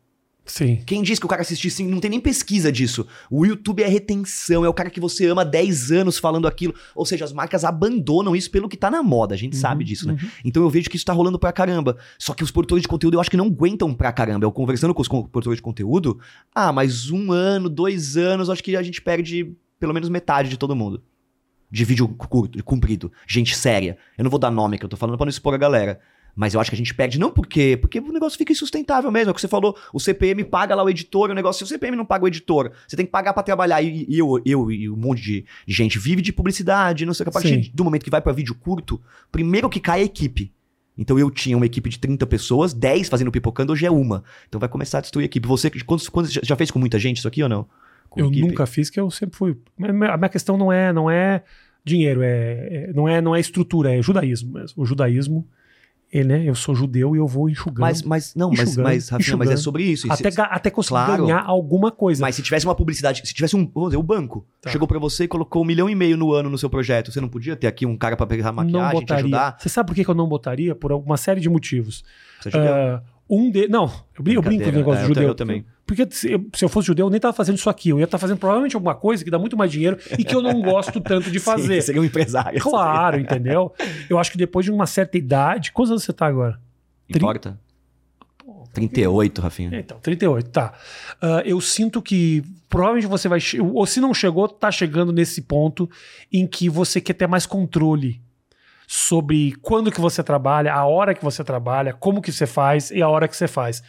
Sim. Quem disse que o cara assistir sim? Não tem nem pesquisa disso. O YouTube é retenção, é o cara que você ama há 10 anos falando aquilo. Ou seja, as marcas abandonam isso pelo que tá na moda, a gente sabe disso, né? uhum. Então eu vejo que isso tá rolando pra caramba. Só que os produtores de conteúdo eu acho que não aguentam pra caramba. Eu conversando com os produtores de conteúdo, ah, mas um ano, dois anos, acho que a gente perde pelo menos metade de todo mundo. De vídeo curto, comprido. Gente séria. Eu não vou dar nome que eu tô falando pra não expor a galera. Mas eu acho que a gente perde, não porque, porque o negócio fica insustentável mesmo. É o que você falou, o CPM paga lá o editor, o negócio, se o CPM não paga o editor, você tem que pagar pra trabalhar. E, e eu, eu e um monte de, gente vive de publicidade, não sei o que. A partir Sim. do momento que vai pra vídeo curto, primeiro que cai é a equipe. Então eu tinha uma equipe de 30 pessoas, 10 fazendo pipocando, hoje é uma. Então vai começar a destruir a equipe. Você, quantos, quantos, já- já fez com muita gente isso aqui ou não? Com Eu equipe? nunca fiz, que eu sempre fui. A minha questão não é, não é dinheiro, é, é- não, é, não é estrutura, é judaísmo mesmo. O judaísmo, ele, né, eu sou judeu e eu vou enxugando. Mas, mas, não, mas, mas, Rafinha, mas é sobre isso. Até, se- até conseguir Claro. ganhar alguma coisa. Mas se tivesse uma publicidade, se tivesse um, vamos dizer, o banco Tá. chegou pra você e colocou um milhão e meio no ano no seu projeto, você não podia ter aqui um cara pra pegar maquiagem, te ajudar? Você sabe por que eu não botaria? Por uma série de motivos. Você ajuda? Ah, um de... Não, eu brinco, eu brinco com o negócio É, do eu judeu. eu também. Porque se eu, se eu fosse judeu, eu nem tava fazendo isso aqui. Eu ia estar fazendo provavelmente alguma coisa que dá muito mais dinheiro e que eu não gosto tanto de fazer. Sim, seria um empresário. Claro, entendeu? Eu acho que depois de uma certa idade. Quantos anos você tá agora? Importa? 38, Rafinha. Então, 38, tá. Uh, eu sinto que provavelmente você vai. Ou se não chegou, tá chegando nesse ponto em que você quer ter mais controle sobre quando que você trabalha, a hora que você trabalha, como que você faz e a hora que você faz.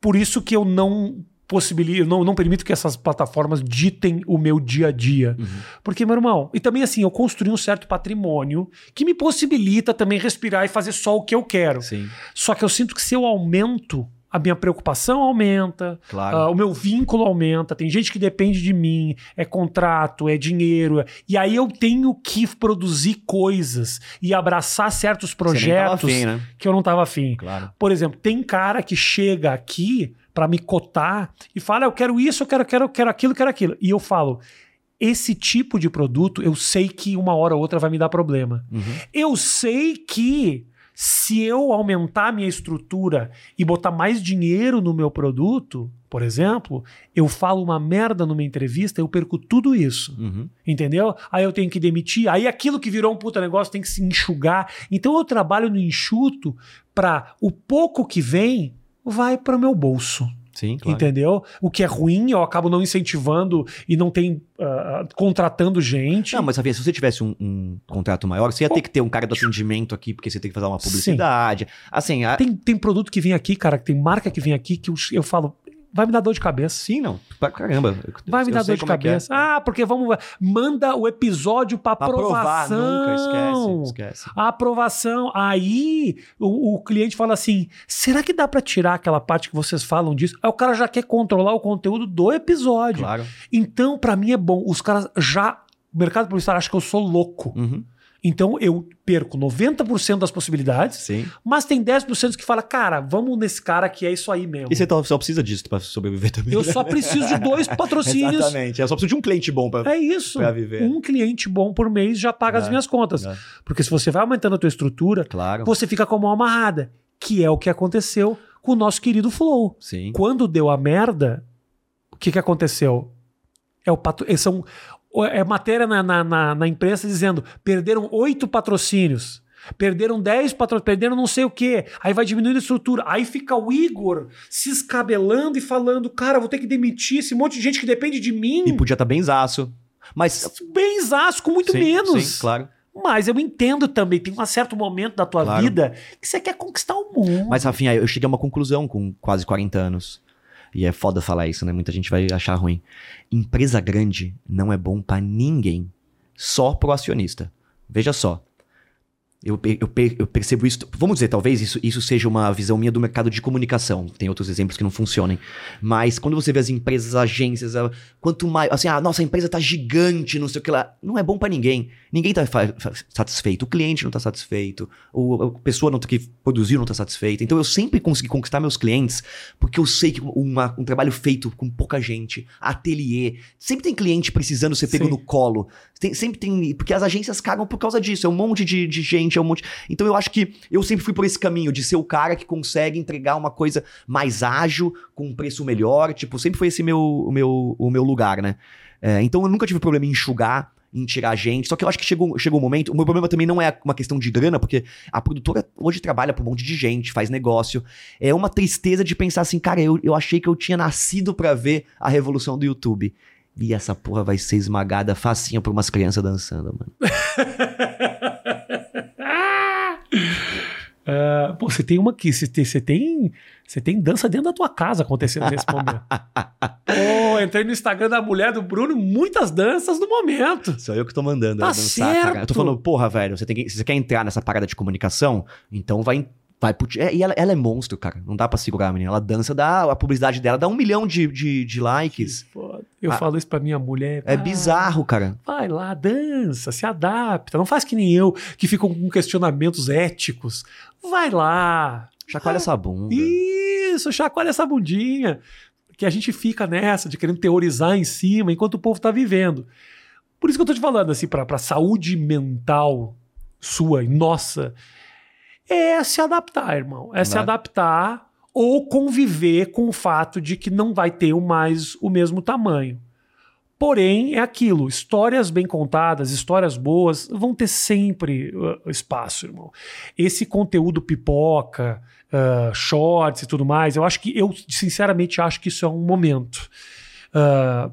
Por isso que eu não possibilito, não, não permito que essas plataformas ditem o meu dia a dia. Uhum. Porque, meu irmão, e também assim, eu construí um certo patrimônio que me possibilita também respirar e fazer só o que eu quero. Sim. Só que eu sinto que se eu aumento a minha preocupação aumenta, claro. uh, o meu vínculo aumenta. Tem gente que depende de mim, é contrato, é dinheiro. É... E aí eu tenho que produzir coisas e abraçar certos projetos afim, né? que eu não estava afim. Claro. Por exemplo, tem cara que chega aqui para me cotar e fala: eu quero isso, eu quero, quero, quero aquilo, quero aquilo. E eu falo. Esse tipo de produto, eu sei que uma hora ou outra vai me dar problema. Uhum. Eu sei que se eu aumentar a minha estrutura e botar mais dinheiro no meu produto, por exemplo, eu falo uma merda numa entrevista, eu perco tudo isso. Uhum. Entendeu? Aí eu tenho que demitir, aí aquilo que virou um puta negócio tem que se enxugar. Então eu trabalho no enxuto para o pouco que vem vai para o meu bolso. Sim, claro. Entendeu? O que é ruim, eu acabo não incentivando e não tem uh, contratando gente. Não, mas Rafinha, se você tivesse um, um contrato maior, você ia ter que ter um cara do atendimento aqui, porque você tem que fazer uma publicidade. Sim. Assim, a... tem, tem produto que vem aqui, cara, tem marca que vem aqui que eu, eu falo, vai me dar dor de cabeça. Sim, não. Pra caramba. Vai me dar dor de cabeça. É é. Ah, porque vamos. Manda o episódio pra, pra aprovação. Provar, nunca, esquece, esquece. A aprovação. Aí o, o cliente fala assim: será que dá para tirar aquela parte que vocês falam disso? Aí o cara já quer controlar o conteúdo do episódio. Claro. Então, para mim é bom. Os caras já. O mercado publicitário acha que eu sou louco. Uhum. Então eu perco 90% das possibilidades, Sim. mas tem 10% que fala, cara, vamos nesse cara que é isso aí mesmo. E você só precisa disso para sobreviver também. Eu só preciso de dois patrocínios. Exatamente. Eu só preciso de um cliente bom para É isso. Pra viver. Um cliente bom por mês já paga é. as minhas contas. É. Porque se você vai aumentando a tua estrutura, claro. você fica com a mão amarrada, que é o que aconteceu com o nosso querido Flow. Sim. Quando deu a merda, o que, que aconteceu? É o patro... São é matéria na, na, na, na imprensa dizendo perderam oito patrocínios. Perderam 10 patrocínios, perderam não sei o que. Aí vai diminuindo a estrutura. Aí fica o Igor se escabelando e falando: Cara, vou ter que demitir esse monte de gente que depende de mim. E podia estar tá bem zaço. Mas. Bem zaço, com muito sim, menos. Sim, claro. Mas eu entendo também, tem um certo momento da tua claro. vida que você quer conquistar o mundo. Mas, Rafinha, eu cheguei a uma conclusão com quase 40 anos. E é foda falar isso, né? Muita gente vai achar ruim. Empresa grande não é bom para ninguém. Só pro acionista. Veja só. Eu, eu, eu, percebo isso. Vamos dizer, talvez isso, isso seja uma visão minha do mercado de comunicação. Tem outros exemplos que não funcionem. Mas quando você vê as empresas, agências, quanto mais. Assim, ah, nossa, a empresa tá gigante, não sei o que lá. Não é bom para ninguém. Ninguém tá satisfeito. O cliente não tá satisfeito. O, a pessoa não, que produziu não tá satisfeita. Então eu sempre consegui conquistar meus clientes porque eu sei que uma, um trabalho feito com pouca gente, ateliê. Sempre tem cliente precisando ser pego Sim. no colo. Tem, sempre tem. Porque as agências cagam por causa disso. É um monte de, de gente, é um monte. Então eu acho que eu sempre fui por esse caminho de ser o cara que consegue entregar uma coisa mais ágil, com um preço melhor. Tipo, sempre foi esse meu, o, meu, o meu lugar, né? É, então eu nunca tive problema em enxugar em tirar gente. Só que eu acho que chegou, chegou um momento. O meu problema também não é uma questão de grana, porque a produtora hoje trabalha para um monte de gente, faz negócio. É uma tristeza de pensar assim, cara, eu, eu achei que eu tinha nascido para ver a revolução do YouTube. E essa porra vai ser esmagada facinho por umas crianças dançando, mano. Uh, pô, você tem uma aqui, você tem, você tem, você tem dança dentro da tua casa acontecendo nesse momento. pô, entrei no Instagram da mulher do Bruno, muitas danças no momento. Sou eu que tô mandando tá dançar, certo. cara. Eu tô falando, porra, velho, você, tem que, você quer entrar nessa parada de comunicação? Então vai Vai pro, é, e ela, ela, é monstro, cara. Não dá pra segurar a menina. Ela dança, dá, a publicidade dela dá um milhão de, de, de likes. Eu ah, falo isso pra minha mulher. É ah, bizarro, cara. Vai lá, dança, se adapta. Não faz que nem eu, que ficam com questionamentos éticos. Vai lá. Chacoalha ah, essa bunda. Isso, chacoalha essa bundinha. Que a gente fica nessa, de querendo teorizar em cima, enquanto o povo tá vivendo. Por isso que eu tô te falando, assim, pra, pra saúde mental sua e nossa é se adaptar, irmão. É né? se adaptar ou conviver com o fato de que não vai ter mais o mesmo tamanho. Porém, é aquilo: histórias bem contadas, histórias boas, vão ter sempre uh, espaço, irmão. Esse conteúdo pipoca, uh, shorts e tudo mais, eu acho que, eu sinceramente acho que isso é um momento. Uh,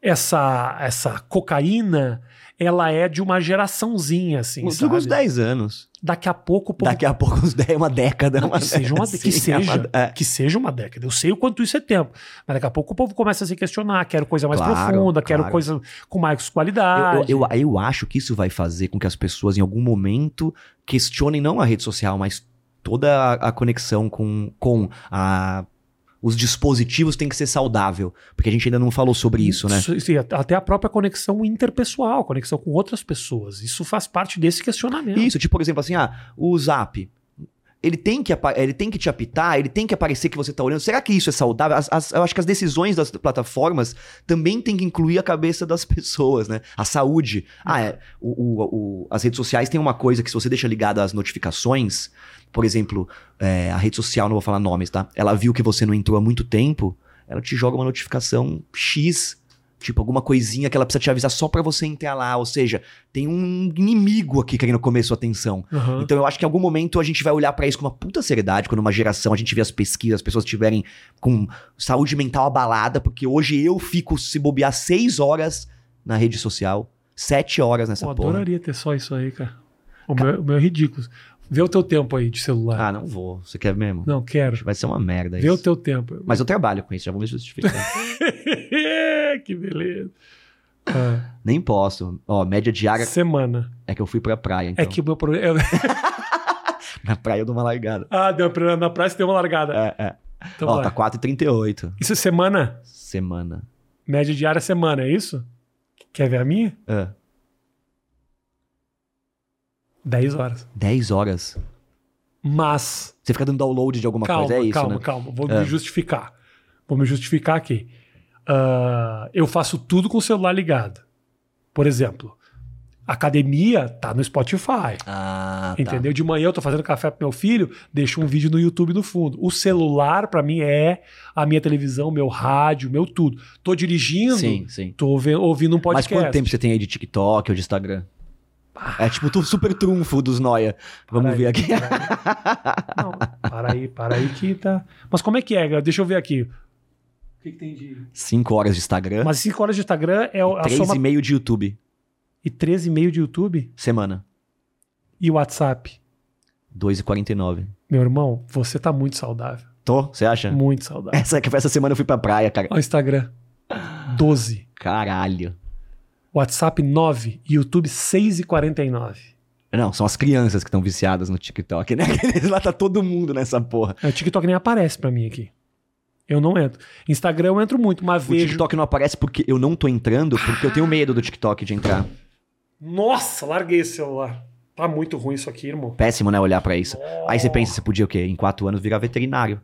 essa, essa cocaína ela é de uma geraçãozinha, assim. Uns sabe? uns 10 anos. Daqui a pouco o povo Daqui a pouco uns 10, uma década. Não, uma que seja uma, Sim, que seja, uma- é. que seja uma década. Eu sei o quanto isso é tempo. Mas daqui a pouco o povo começa a se questionar. Quero coisa mais Claro, profunda, quero claro. coisa com mais Eu, qualidade. eu, eu, eu acho que isso vai fazer com que as pessoas, em algum momento, questionem não a rede social, mas toda a, a conexão com, com a. Os dispositivos tem que ser saudável. Porque a gente ainda não falou sobre isso, né? Isso, até a própria conexão interpessoal, conexão com outras pessoas. Isso faz parte desse questionamento. Isso, tipo, por exemplo, assim, ah, o Zap. Ele tem, que, ele tem que te apitar, ele tem que aparecer que você tá olhando. Será que isso é saudável? As- as- eu acho que as decisões das plataformas também tem que incluir a cabeça das pessoas, né? A saúde. Ah, é. o- o- o- as redes sociais têm uma coisa que se você deixa ligado às notificações, por exemplo, é, a rede social, não vou falar nomes, tá? Ela viu que você não entrou há muito tempo, ela te joga uma notificação X. Tipo, alguma coisinha que ela precisa te avisar só pra você entrar lá. Ou seja, tem um inimigo aqui querendo comer sua atenção. Aham. Então eu acho que em algum momento a gente vai olhar pra isso com uma puta seriedade, quando uma geração a gente vê as pesquisas, as pessoas estiverem com saúde mental abalada, porque hoje eu fico se bobear seis horas na rede social, sete horas nessa Pô, porra. adoraria ter só isso aí, cara. O meu, o meu é ridículo. Vê o teu tempo aí de celular. Ah, não vou. Você quer mesmo? Não, quero. Vai ser uma merda Vê o isso. teu tempo. Mas eu trabalho com isso, já vou me justificar. que beleza. Ah, Nem posso. Ó, média diária semana. é que eu fui pra praia, então. É que o meu problema. Na praia eu dou uma largada. ah, deu na praia você deu uma largada. É, é. Então Ó, vai. tá 4h38. Isso é semana? Semana. Média diária semana, é isso? Quer ver a minha? É. 10 horas. 10 horas. Mas. Você fica dando download de alguma calma, coisa, é isso, calma, né? calma. Vou É. me justificar. Vou me justificar aqui. Ah, eu faço tudo com o celular ligado. Por exemplo, academia tá no Spotify. Ah, tá. Entendeu? De manhã eu tô fazendo café pro meu filho, deixo um vídeo no YouTube no fundo. O celular, pra mim, é a minha televisão, meu rádio, meu tudo. Tô dirigindo, Sim, sim. tô ouvindo um Mas podcast. quanto tempo você tem aí de TikTok ou de Instagram? É tipo o super trunfo dos Noia. Vamos Para ver aí, aqui. Não, para aí, para aí que tá. Mas como é que é? Deixa eu ver aqui. O que, que tem de. 5 horas de Instagram, Mas 5 horas de Instagram é a três soma. e meio de YouTube. E 13,5 de YouTube Semana. e WhatsApp. 2,49. Meu irmão, você tá muito saudável. Tô? Você acha? Muito saudável. Essa, essa semana eu fui pra praia, cara. Olha o Instagram. 12. Caralho. WhatsApp 9. YouTube 6,49. Não, são as crianças que estão viciadas no TikTok, né? Lá tá todo mundo nessa porra. É, O TikTok nem aparece pra mim aqui. Eu não entro. Instagram eu entro muito, mas O vejo. TikTok não aparece porque eu não tô entrando, porque eu tenho medo do TikTok de entrar. Nossa, larguei esse celular. Tá muito ruim isso aqui, irmão. Péssimo, né? Olhar pra isso. Aí você pensa, você podia o quê? Em quatro anos virar veterinário.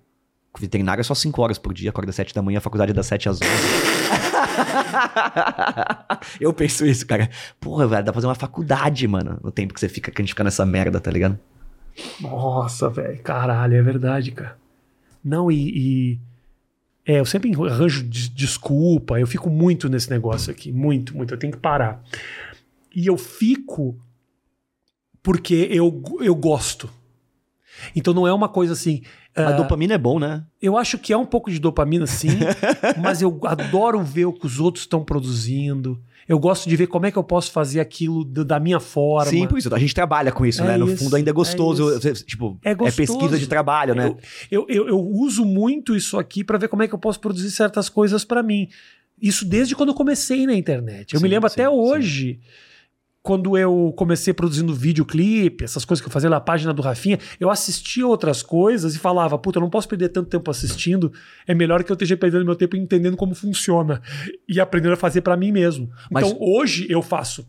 Veterinário é só cinco horas por dia, acorda às sete da manhã, a faculdade é das sete às onze. eu penso isso, cara. Porra, velho, dá pra fazer uma faculdade, mano, no tempo que você fica, que a gente fica nessa merda, tá ligado? Nossa, velho. Caralho, é verdade, cara. Não, e. e- É, eu sempre arranjo des- desculpa. Eu fico muito nesse negócio aqui. Muito, muito. Eu tenho que parar. E eu fico porque eu, eu gosto. Então não é uma coisa assim. A ah, dopamina é bom, né? Eu acho que é um pouco de dopamina, sim, mas eu adoro ver o que os outros estão produzindo. Eu gosto de ver como é que eu posso fazer aquilo da minha forma. Sim, por isso. A gente trabalha com isso, É né? No isso, fundo ainda é gostoso. é tipo, É gostoso. pesquisa de trabalho, né? Eu, eu, eu uso muito isso aqui para ver como é que eu posso produzir certas coisas para mim. Isso desde quando eu comecei na internet. Eu me Sim, lembro sim, até sim. Quando eu comecei produzindo videoclipe, essas coisas que eu fazia na página do Rafinha, eu assistia outras coisas e falava, puta, eu não posso perder tanto tempo assistindo, é melhor que eu esteja perdendo meu tempo entendendo como funciona e aprendendo a fazer para mim mesmo. Mas- Então hoje eu faço.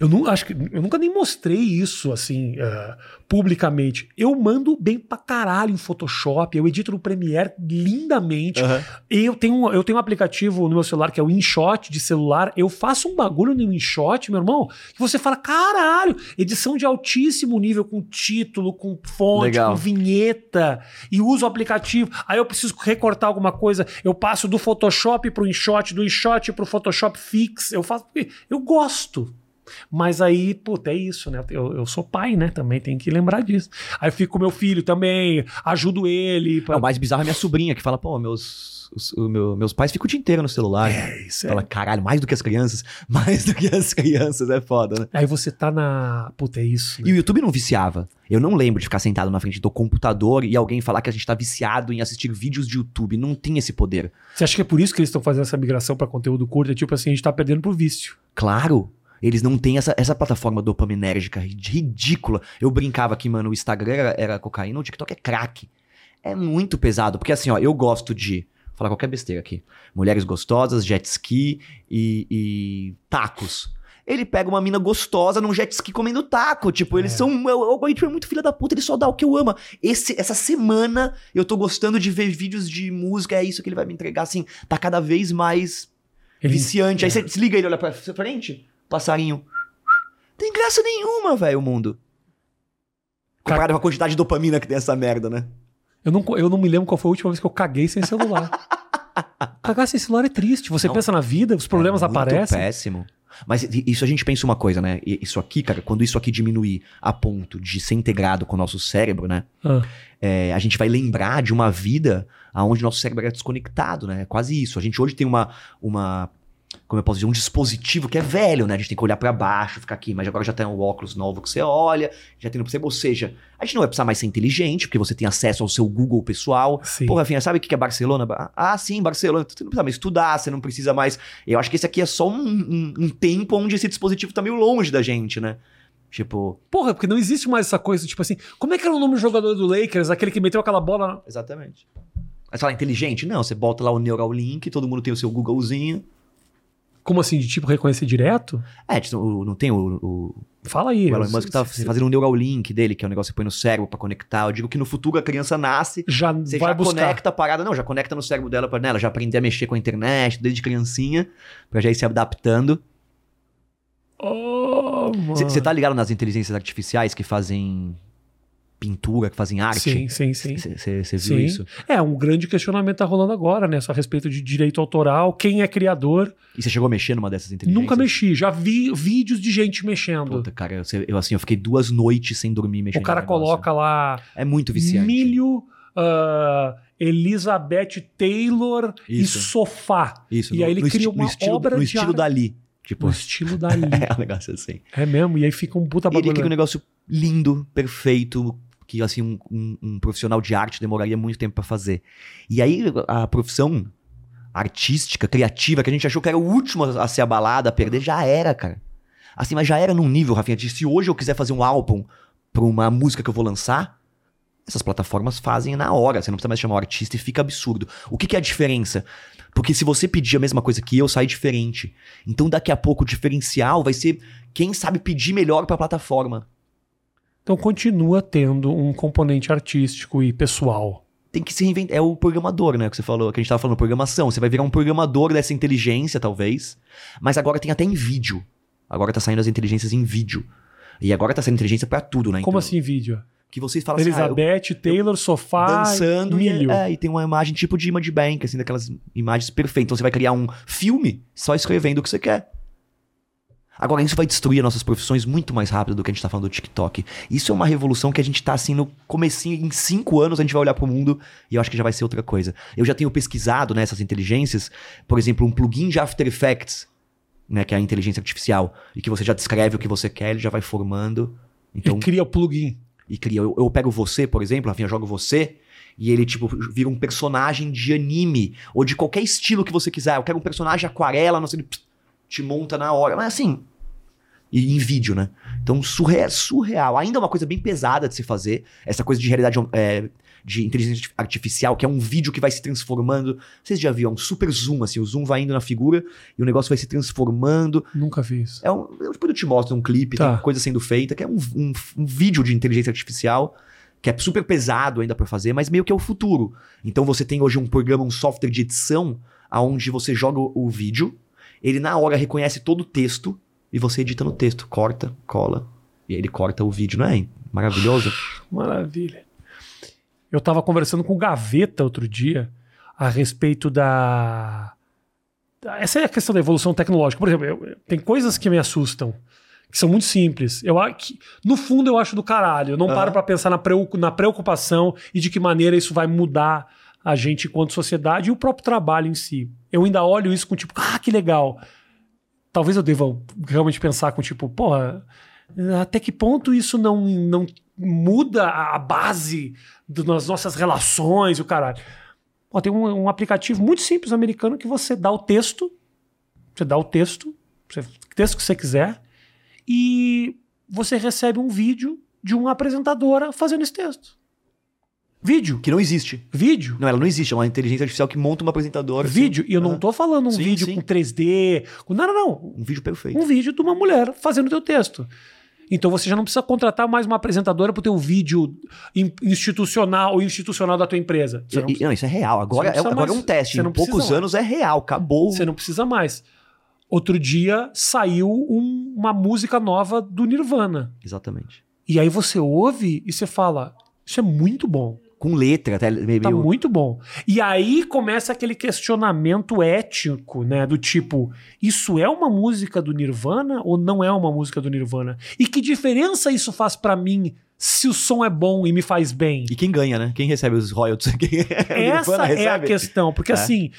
Eu, não, acho que, eu nunca nem mostrei isso assim uh, publicamente. Eu mando bem pra caralho em Photoshop, eu edito no Premiere lindamente. Aham. Eu tenho, eu tenho um aplicativo no meu celular que é o InShot de celular. Eu faço um bagulho no InShot, meu irmão, que você fala, caralho, edição de altíssimo nível, com título, com fonte, Legal. com vinheta, e uso o aplicativo. Aí eu preciso recortar alguma coisa, eu passo do Photoshop pro InShot, do InShot pro Photoshop Fix. Eu faço. Eu gosto. Mas aí, puta, é isso, né? Eu, eu sou pai, né? Também tem que lembrar disso. Aí eu fico com meu filho também, ajudo ele. pra- Não, o mais bizarro é minha sobrinha, que fala, pô, meus, os- o meu- meus pais ficam o dia inteiro no celular. É, isso é. Fala, caralho, mais do que as crianças, mais do que as crianças, é foda, né? Aí você tá na. Puta, é isso. E o YouTube não viciava. Eu não lembro de ficar sentado na frente do computador e alguém falar que a gente tá viciado em assistir vídeos de YouTube. Não tem esse poder. Você acha que é por isso que eles estão fazendo essa migração pra conteúdo curto? É tipo assim, a gente tá perdendo pro vício. Claro, eles não têm essa, essa plataforma dopaminérgica rid- ridícula. Eu brincava que, mano, o Instagram era, era cocaína, o TikTok é crack. É muito pesado, porque assim, ó, eu gosto de. Vou falar qualquer besteira aqui. Mulheres gostosas, jet ski e, e tacos. Ele pega uma mina gostosa num jet ski comendo taco. Tipo, eles É. são. O algoritmo é muito filha da puta, ele só dá o que eu amo. Esse, essa semana eu tô gostando de ver vídeos de música, é isso que ele vai me entregar. Assim, tá cada vez mais Ele- viciante. é. Aí você desliga ele, olha pra frente, passarinho. Tem graça nenhuma, velho, o mundo. Comparado com a quantidade de dopamina que tem essa merda, né? Eu não, eu não me lembro qual foi a última vez que eu caguei sem celular. Cagar sem celular é triste. Você Não. pensa na vida, os problemas é muito aparecem. péssimo. Mas isso a gente pensa uma coisa, né? Isso aqui, cara, quando isso aqui diminuir a ponto de ser integrado com o nosso cérebro, né? Ah, é, a gente vai lembrar de uma vida onde nosso cérebro era desconectado, né? É quase isso. A gente hoje tem uma, uma como eu posso dizer, um dispositivo que é velho, né? A gente tem que olhar pra baixo, ficar aqui, mas agora já tem um óculos novo que você olha, já tem no percebo. Ou seja, a gente não vai precisar mais ser inteligente, porque você tem acesso ao seu Google pessoal. sim. Pô, Rafinha, sabe o que é Barcelona? Ah, sim, Barcelona. Você não precisa mais estudar, você não precisa mais. Eu acho que esse aqui é só um, um- um tempo onde esse dispositivo tá meio longe da gente, né? Tipo. Porra, porque não existe mais essa coisa, tipo assim, como é que era o nome do jogador do Lakers, aquele que meteu aquela bola. Exatamente. Mas fala inteligente? Não, você bota lá o Neuralink, todo mundo tem o seu Googlezinho. Como assim, de tipo reconhecer direto? É, tipo, não tem o, o, Fala aí. o Elon Musk tá fazendo um Neuralink dele, que é um negócio que põe no cérebro pra conectar. Eu digo que no futuro a criança nasce, Já você vai já buscar. conecta a parada. Não, já conecta no cérebro dela pra nela, já aprender a mexer com a internet desde criancinha, pra já ir se adaptando. Oh, mano. Você tá ligado nas inteligências artificiais que fazem pintura, que fazem arte? Sim, sim, sim. Você viu Sim. isso? É, um grande questionamento tá rolando agora, né? Só a respeito de direito autoral, quem é criador. E você chegou a mexer numa dessas inteligências? Nunca mexi, já vi vídeos de gente mexendo. Puta, cara, eu, assim, eu fiquei duas noites sem dormir mexendo o cara coloca lá É muito viciante. milho, ah, Elizabeth Taylor Isso. e sofá. Isso, E no- aí ele cria uma estilo, obra no de estilo arte. dali. Tipo, No estilo dali. é um negócio assim. é mesmo, e aí fica um puta E ele bagulho. cria um negócio lindo, perfeito, que assim, um, um- um profissional de arte demoraria muito tempo pra fazer. E aí a profissão artística, criativa, que a gente achou que era o último a ser abalada, a perder, já era, cara. Assim, mas já era num nível, Rafinha, de se hoje eu quiser fazer um álbum pra uma música que eu vou lançar, essas plataformas fazem na hora, você não precisa mais chamar o artista e fica absurdo. O que, que é a diferença? Porque se você pedir a mesma coisa que eu, sai diferente. Então daqui a pouco o diferencial vai ser quem sabe pedir melhor pra plataforma. Então continua tendo um componente artístico e pessoal. tem que se reinventar. É o programador, né? Que você falou, que a gente tava falando, programação. Você vai virar um programador dessa inteligência, talvez. Mas agora tem até em vídeo. Agora tá saindo as inteligências em vídeo. E agora tá saindo inteligência pra tudo, né? Como Então, assim vídeo? Que vocês falam assim, ah, eu Elizabeth, Taylor, sofá, dançando e, milho. é, e tem uma imagem tipo de image bank, assim, daquelas imagens perfeitas. Então você vai criar um filme só escrevendo o que você quer. Agora, isso vai destruir as nossas profissões muito mais rápido do que a gente tá falando do TikTok. Isso é uma revolução que a gente tá assim no comecinho, em cinco anos a gente vai olhar pro mundo e eu acho que já vai ser outra coisa. Eu já tenho pesquisado nessas inteligências, por exemplo, um plugin de After Effects, né, que é a inteligência artificial, e que você já descreve o que você quer, ele já vai formando. Então, E cria o plugin. e cria. Eu, eu pego você, por exemplo, Rafinha, jogo você, e ele, tipo, vira um personagem de anime, ou de qualquer estilo que você quiser. Eu quero um personagem aquarela, não sei, te monta na hora. Mas assim. E em vídeo, né? Então, surre- surreal. Ainda é uma coisa bem pesada de se fazer. Essa coisa de realidade é, de inteligência artificial, que é um vídeo que vai se transformando. Vocês já viram? É um super zoom, assim, o zoom vai indo na figura e o negócio vai se transformando. Nunca vi isso. É um, eu, depois eu te mostro um clipe, Tá. tem coisa sendo feita, que é um, um- um vídeo de inteligência artificial, que é super pesado ainda pra fazer, mas meio que é o futuro. Então você tem hoje um programa, um software de edição, aonde você joga o, o vídeo, ele na hora reconhece todo o texto e você edita no texto, corta, cola, e aí ele corta o vídeo, não é maravilhoso? Maravilha. Eu tava conversando com o Gaveta outro dia a respeito da. Essa é a questão da evolução tecnológica. Por exemplo, eu- tem coisas que me assustam, que são muito simples. Eu, que, no fundo, eu acho do caralho. Eu não Aham. paro pra pensar na preocupação e de que maneira isso vai mudar a gente enquanto sociedade e o próprio trabalho em si. Eu ainda olho isso com tipo, ah, que legal. Talvez eu deva realmente pensar com tipo, porra, até que ponto isso não, não muda a base das nossas relações o caralho. Tem um, um aplicativo muito simples americano que você dá o texto, você dá o texto, você, texto que você quiser, e você recebe um vídeo de uma apresentadora fazendo esse texto. Vídeo. Que não existe. Vídeo. Não, ela não existe, é uma inteligência artificial que monta uma apresentadora. assim. Vídeo. E eu não tô falando um Sim, vídeo sim. com 3D. Com... Não, não, não. Um vídeo perfeito. um vídeo de uma mulher fazendo o teu texto. Então você já não precisa contratar mais uma apresentadora para o teu vídeo in- institucional ou institucional da tua empresa. Não, e- não, isso é real. Agora, é, precisa agora é mais- um teste. Em precisa poucos mais. anos é real. Acabou. você não precisa mais. Outro dia saiu um- uma música nova do Nirvana. Exatamente. E aí você ouve e você fala: Isso é muito bom. Com letra, até meio. Tá muito bom. E aí começa aquele questionamento ético, né? Do tipo, isso é uma música do Nirvana ou não é uma música do Nirvana? E que diferença isso faz pra mim se o som é bom e me faz bem? E quem ganha, né? Quem recebe os royalties? Quem- Essa é a questão, porque É. assim,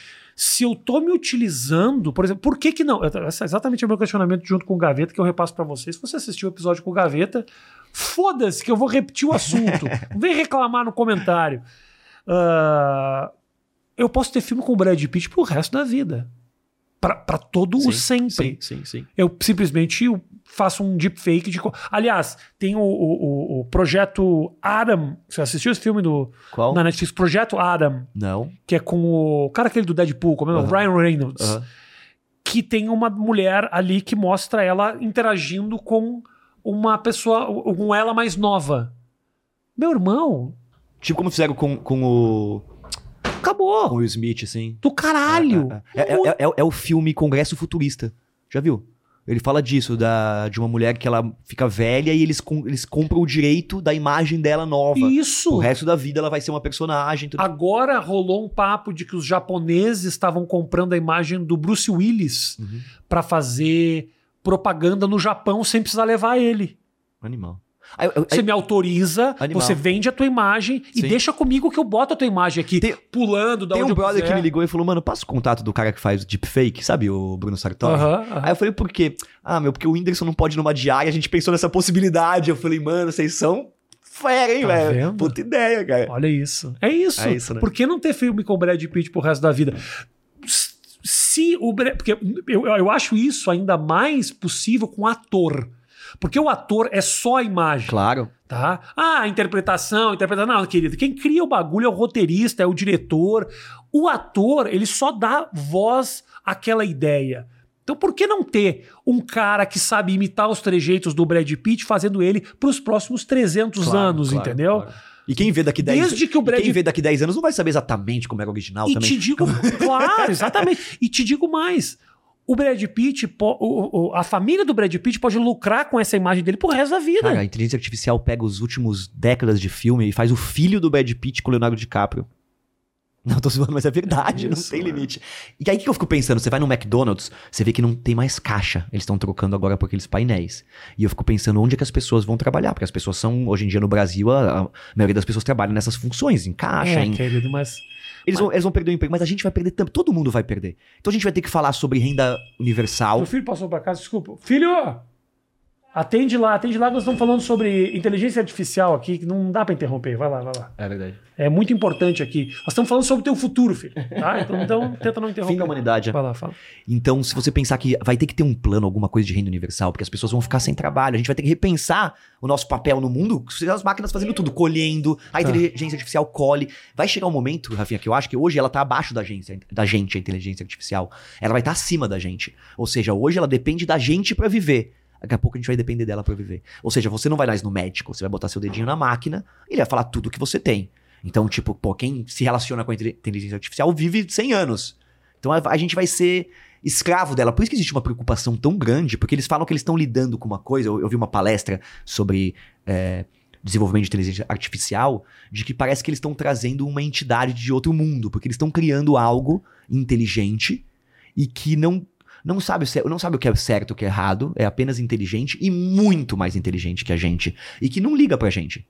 se eu tô me utilizando, por exemplo, por que que não? Esse é exatamente o meu questionamento junto com o Gaveta, que eu repasso pra vocês. Se você assistiu o episódio com o Gaveta, foda-se que eu vou repetir o assunto. vem reclamar no comentário. Ah, eu posso ter filme com o Brad Pitt pro resto da vida. Pra, pra todo o Sim, sempre. Sim, sim, sim. Eu simplesmente faço um deepfake de. Aliás, tem o, o- o- o projeto Adam. Você assistiu esse filme do, Qual? na Netflix? Projeto Adam Não. que é com o cara aquele do Deadpool, como é o. Ryan Reynolds, que tem uma mulher ali que mostra ela interagindo com uma pessoa, com ela mais nova. Meu irmão, Tipo como fizeram com, com o. Com acabou. o Will Smith, assim. Do caralho. É, é- é- é- é o filme Congresso Futurista. Já viu? Ele fala disso, da, de uma mulher que ela fica velha e eles, com- eles compram o direito da imagem dela nova. O Isso. resto da vida ela vai ser uma personagem. Tudo. Agora rolou um papo de que os japoneses estavam comprando a imagem do Bruce Willis Uhum. pra fazer propaganda no Japão sem precisar levar ele. Animal. Você me autoriza, Animal. você vende a tua imagem e Sim. deixa comigo que eu boto a tua imagem aqui, Tem- pulando da Tem um brother que me ligou e falou, mano, passa o contato do cara que faz deepfake, sabe? O Bruno Sartori. Aham, aham. Aí eu falei, por quê? Ah, meu, porque o Whindersson não pode ir numa diária, a gente pensou nessa possibilidade. Eu falei, mano, vocês são fera, hein, Tá velho? vendo? Puta ideia, cara. Olha isso. É isso. É isso, né? Por que não ter filme com o Brad Pitt pro resto da vida? Se o Brad, porque eu, eu acho isso ainda mais possível com ator. Porque o ator é só a imagem, Claro. tá? Ah, a interpretação, interpretação. Não, querido, quem cria o bagulho é o roteirista, é o diretor. O ator, ele só dá voz àquela ideia. Então, por que não ter um cara que sabe imitar os trejeitos do Brad Pitt fazendo ele pros próximos 300 Claro, anos, claro, entendeu? claro. E quem vê daqui 10 Desde que o Brad Quem vê daqui 10 anos não vai saber exatamente como era o original E também. te digo, claro, exatamente. E te digo mais. O Brad Pitt, a família do Brad Pitt pode lucrar com essa imagem dele pro resto da vida. Cara, a inteligência artificial pega os últimos décadas de filme e faz o filho do Brad Pitt com o Leonardo DiCaprio. Não, tô zoando, mas é verdade, não Isso, tem mano. limite. E aí o que eu fico pensando? Você vai no McDonald's, você vê que não tem mais caixa. Eles estão trocando agora por aqueles painéis. E eu fico pensando onde é que as pessoas vão trabalhar, porque as pessoas são, hoje em dia no Brasil, a, a maioria das pessoas trabalham nessas funções, em caixa, é, em querido, mas. Eles, vão, eles vão perder o emprego, mas a gente vai perder também. Todo mundo vai perder. Então a gente vai ter que falar sobre renda universal. Meu filho passou pra casa, desculpa. Filho! Atende lá, atende lá, nós estamos falando sobre inteligência artificial aqui, que não dá para interromper. Vai lá, vai lá. É verdade. É muito importante aqui. Nós estamos falando sobre o teu futuro, filho. Tá? Então, então tenta não interromper. Fim da humanidade. Vai lá, fala. Então, se você pensar que vai ter que ter um plano, alguma coisa de renda universal, porque as pessoas vão ficar sem trabalho, a gente vai ter que repensar o nosso papel no mundo, as máquinas fazendo tudo, colhendo, a inteligência artificial colhe. Vai chegar um momento, Rafinha, que eu acho que hoje ela tá abaixo da, agência, da gente, a inteligência artificial. Ela vai estar acima da gente. Ou seja, hoje ela depende da gente para viver. Daqui a pouco a gente vai depender dela para viver. Ou seja, você não vai mais no médico, você vai botar seu dedinho na máquina e ele vai falar tudo que você tem. Então, tipo, pô, quem se relaciona com a inteligência artificial vive 100 anos. Então a, a gente vai ser escravo dela. Por isso que existe uma preocupação tão grande, porque eles falam que eles estão lidando com uma coisa. Eu, eu vi uma palestra sobre é, desenvolvimento de inteligência artificial, de que parece que eles estão trazendo uma entidade de outro mundo, porque eles estão criando algo inteligente e que não não sabe, não sabe o que é certo, o que é errado, é apenas inteligente e muito mais inteligente que a gente. E que não liga pra gente.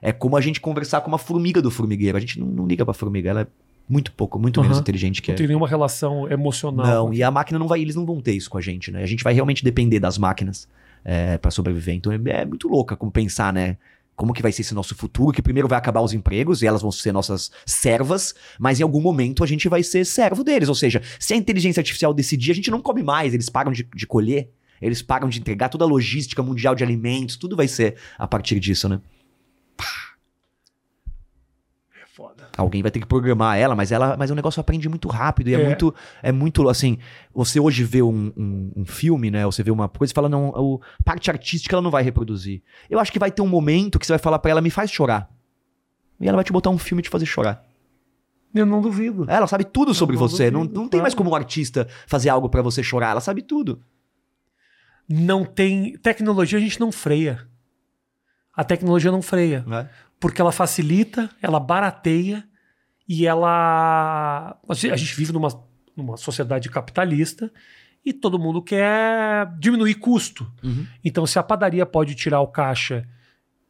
É como a gente conversar com uma formiga do formigueiro. A gente não, não liga pra formiga, ela é muito pouco, muito uhum. menos inteligente que não é. tem nenhuma relação emocional. Não, e a máquina não vai, eles não vão ter isso com a gente, né? A gente vai realmente depender das máquinas é, para sobreviver. Então é, é muito louca como pensar, né? Como que vai ser esse nosso futuro, que primeiro vai acabar os empregos e elas vão ser nossas servas, mas em algum momento a gente vai ser servo deles. Ou seja, se a inteligência artificial decidir, a gente não come mais, eles param de, de colher, eles param de entregar toda a logística mundial de alimentos, tudo vai ser a partir disso, né? foda. Alguém vai ter que programar ela, mas ela, mas o negócio aprende muito rápido e é, é muito, é muito assim. Você hoje vê um, um, um, filme, né? Você vê uma coisa e fala não, a parte artística ela não vai reproduzir. Eu acho que vai ter um momento que você vai falar para ela me faz chorar e ela vai te botar um filme e te fazer chorar. Eu não duvido. Ela sabe tudo sobre não você. Duvido, não, não tem mais como um artista fazer algo para você chorar. Ela sabe tudo. Não tem. Tecnologia a gente não freia. A tecnologia não freia. É porque ela facilita, ela barateia e ela. A gente vive numa, numa sociedade capitalista e todo mundo quer diminuir custo. Uhum. Então, se a padaria pode tirar o caixa,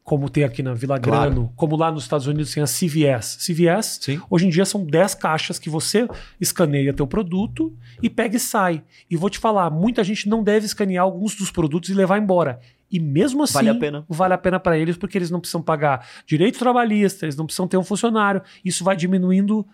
como tem aqui na Vila claro. Grano, como lá nos Estados Unidos tem a CVS. CVS, Sim. hoje em dia são 10 caixas que você escaneia teu produto e pega e sai. E vou te falar, muita gente não deve escanear alguns dos produtos e levar embora. E mesmo assim, vale a pena, vale a pena para eles, porque eles não precisam pagar direito trabalhista, eles não precisam ter um funcionário. Isso vai diminuindo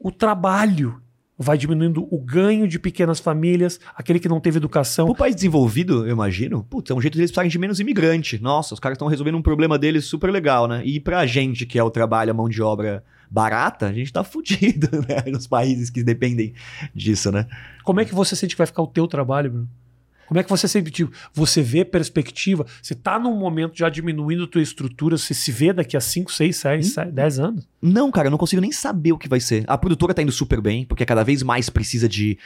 o trabalho, vai diminuindo o ganho de pequenas famílias, aquele que não teve educação. O país desenvolvido, eu imagino, putz, é um jeito de eles precisarem de menos imigrante. Nossa, os caras estão resolvendo um problema deles super legal, né? E pra gente, que é o trabalho, a mão de obra barata, a gente tá fudido, né? Nos países que dependem disso, né? Como é que você sente que vai ficar o teu trabalho, Bruno? Como é que você sempre tipo, você vê perspectiva? Você está num momento já diminuindo a tua estrutura, você se vê daqui a 5, 6, 6, 10 anos? Não, cara, eu não consigo nem saber o que vai ser. A produtora tá indo super bem, porque cada vez mais precisa de.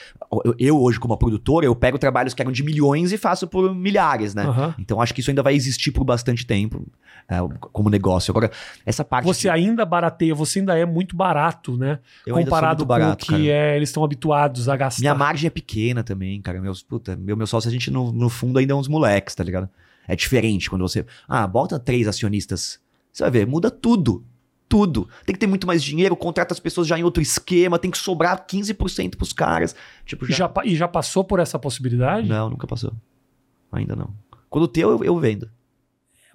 Eu, hoje, como produtora, eu pego trabalhos que eram de milhões e faço por milhares, né? Uhum. Então acho que isso ainda vai existir por bastante tempo é, como negócio. Agora, essa parte. Você de... ainda barateia, você ainda é muito barato, né? Eu Comparado barato, com o que é, eles estão habituados a gastar. Minha margem é pequena também, cara. Meus, puta, meu, meu sócio, a gente no, no fundo ainda é uns moleques, tá ligado? É diferente quando você. Ah, bota três acionistas. Você vai ver, muda tudo tudo. Tem que ter muito mais dinheiro, contrata as pessoas já em outro esquema, tem que sobrar 15% pros caras. Tipo, já... Já, e já passou por essa possibilidade? Não, nunca passou. Ainda não. Quando tem, eu, eu vendo.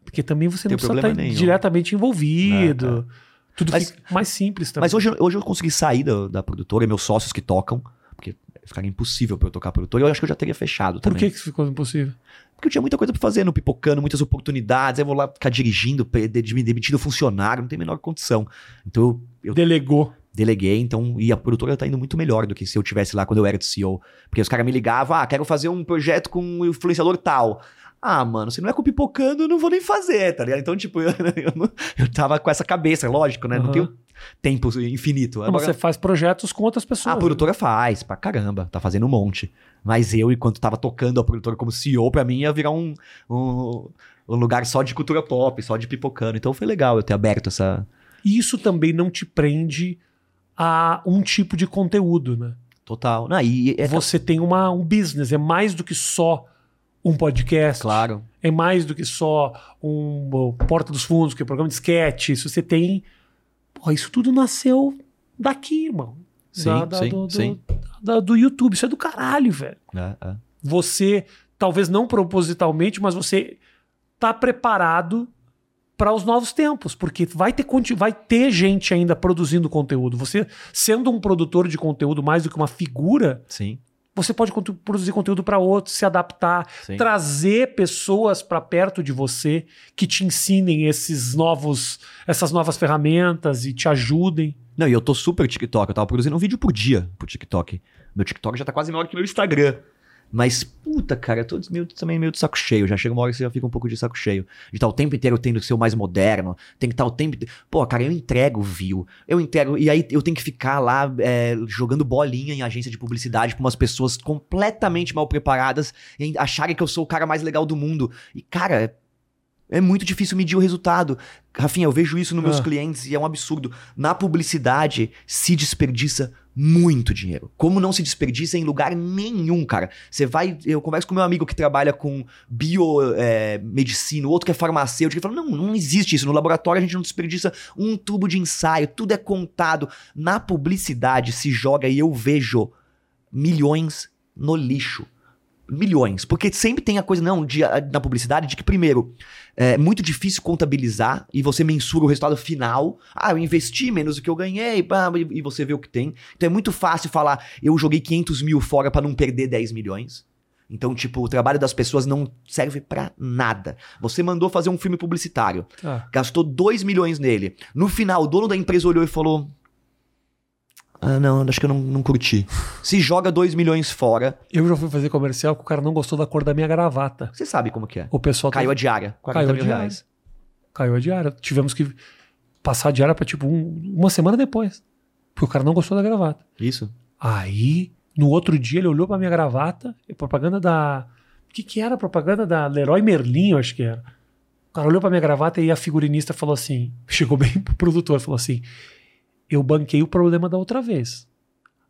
Porque também você não precisa estar nenhum. diretamente envolvido. Não, Tudo mas, fica mais simples também. Mas hoje, hoje eu consegui sair da, da produtora, meus sócios que tocam, porque ficaria impossível para eu tocar a produtora. Eu acho que eu já teria fechado Por também. Por que, que ficou impossível? Porque eu tinha muita coisa pra fazer no Pipocando, muitas oportunidades. Aí eu vou lá ficar dirigindo, demitindo funcionário, não tem a menor condição. Então eu. Delegou. Deleguei, então, e a produtora tá indo muito melhor do que se eu tivesse lá quando eu era de CEO. Porque os caras me ligavam, ah, quero fazer um projeto com um influenciador tal. Ah, mano, se não é com pipocando, eu não vou nem fazer, tá ligado? Então, tipo, eu, eu, eu tava com essa cabeça, lógico, né? Uhum. Não tenho tempo infinito. Não, Agora, você faz projetos com outras pessoas. A produtora faz, pra caramba, tá fazendo um monte. Mas eu, enquanto tava tocando a produtora como CEO, pra mim ia virar um, um, um lugar só de cultura pop, só de pipocando. Então foi legal eu ter aberto essa. Isso também não te prende a um tipo de conteúdo, né? Total. Não, e é... Você tem uma, um business, é mais do que só um podcast. Claro. É mais do que só um Porta dos Fundos, que é um programa de sketch. Isso você tem. Porra, isso tudo nasceu daqui, irmão. Sim, da, da, sim, do, sim. Da, do YouTube. Isso é do caralho, velho. É, é. Você talvez não propositalmente, mas você tá preparado para os novos tempos, porque vai ter, vai ter gente ainda produzindo conteúdo. Você, sendo um produtor de conteúdo mais do que uma figura, Sim, você pode produzir conteúdo para outros, se adaptar, sim. trazer pessoas para perto de você que te ensinem esses novos, essas novas ferramentas e te ajudem. Não, e eu tô super TikTok. Eu tava produzindo um vídeo por dia pro TikTok. Meu TikTok já tá quase maior que meu Instagram. Mas, puta, cara, eu tô meio, também meio de saco cheio. Já chega uma hora que você já fica um pouco de saco cheio. De estar o tempo inteiro tendo que ser o mais moderno. Tem que estar o tempo. Pô, cara, eu entrego view. Eu entrego. E aí eu tenho que ficar lá é, jogando bolinha em agência de publicidade pra umas pessoas completamente mal preparadas e acharem que eu sou o cara mais legal do mundo. E, cara, é muito difícil medir o resultado. Rafinha, eu vejo isso nos meus Ah. clientes e é um absurdo. Na publicidade se desperdiça muito dinheiro. Como não se desperdiça em lugar nenhum, cara. Você vai. Eu converso com meu amigo que trabalha com biomedicina, o outro que é farmacêutico, ele fala: não, não existe isso. No laboratório a gente não desperdiça um tubo de ensaio, tudo é contado. Na publicidade se joga e eu vejo milhões no lixo. Milhões. Porque sempre tem a coisa, não, de, na publicidade, de que, primeiro, é muito difícil contabilizar e você mensura o resultado final. Ah, eu investi menos do que eu ganhei, pá, e você vê o que tem. Então é muito fácil falar, eu joguei 500 mil fora pra não perder 10 milhões. Então, tipo, o trabalho das pessoas não serve pra nada. Você mandou fazer um filme publicitário, Tá. gastou 2 milhões nele. No final, o dono da empresa olhou e falou: Ah, não, acho que eu não, não curti. Se joga 2 milhões fora, Eu já fui fazer comercial que o cara não gostou da cor da minha gravata. você sabe como que é. O pessoal Caiu a diária, 40 Caiu a mil diária. reais. caiu a diária. Tivemos que passar a diária pra tipo um- uma semana depois. Porque o cara não gostou da gravata. Isso. Aí, no outro dia, ele olhou pra minha gravata, e propaganda da. O que, que era? Propaganda da Leroy Merlin, eu acho que era. O cara olhou pra minha gravata e a figurinista falou assim: chegou bem pro produtor, falou assim: Eu banquei o problema da outra vez.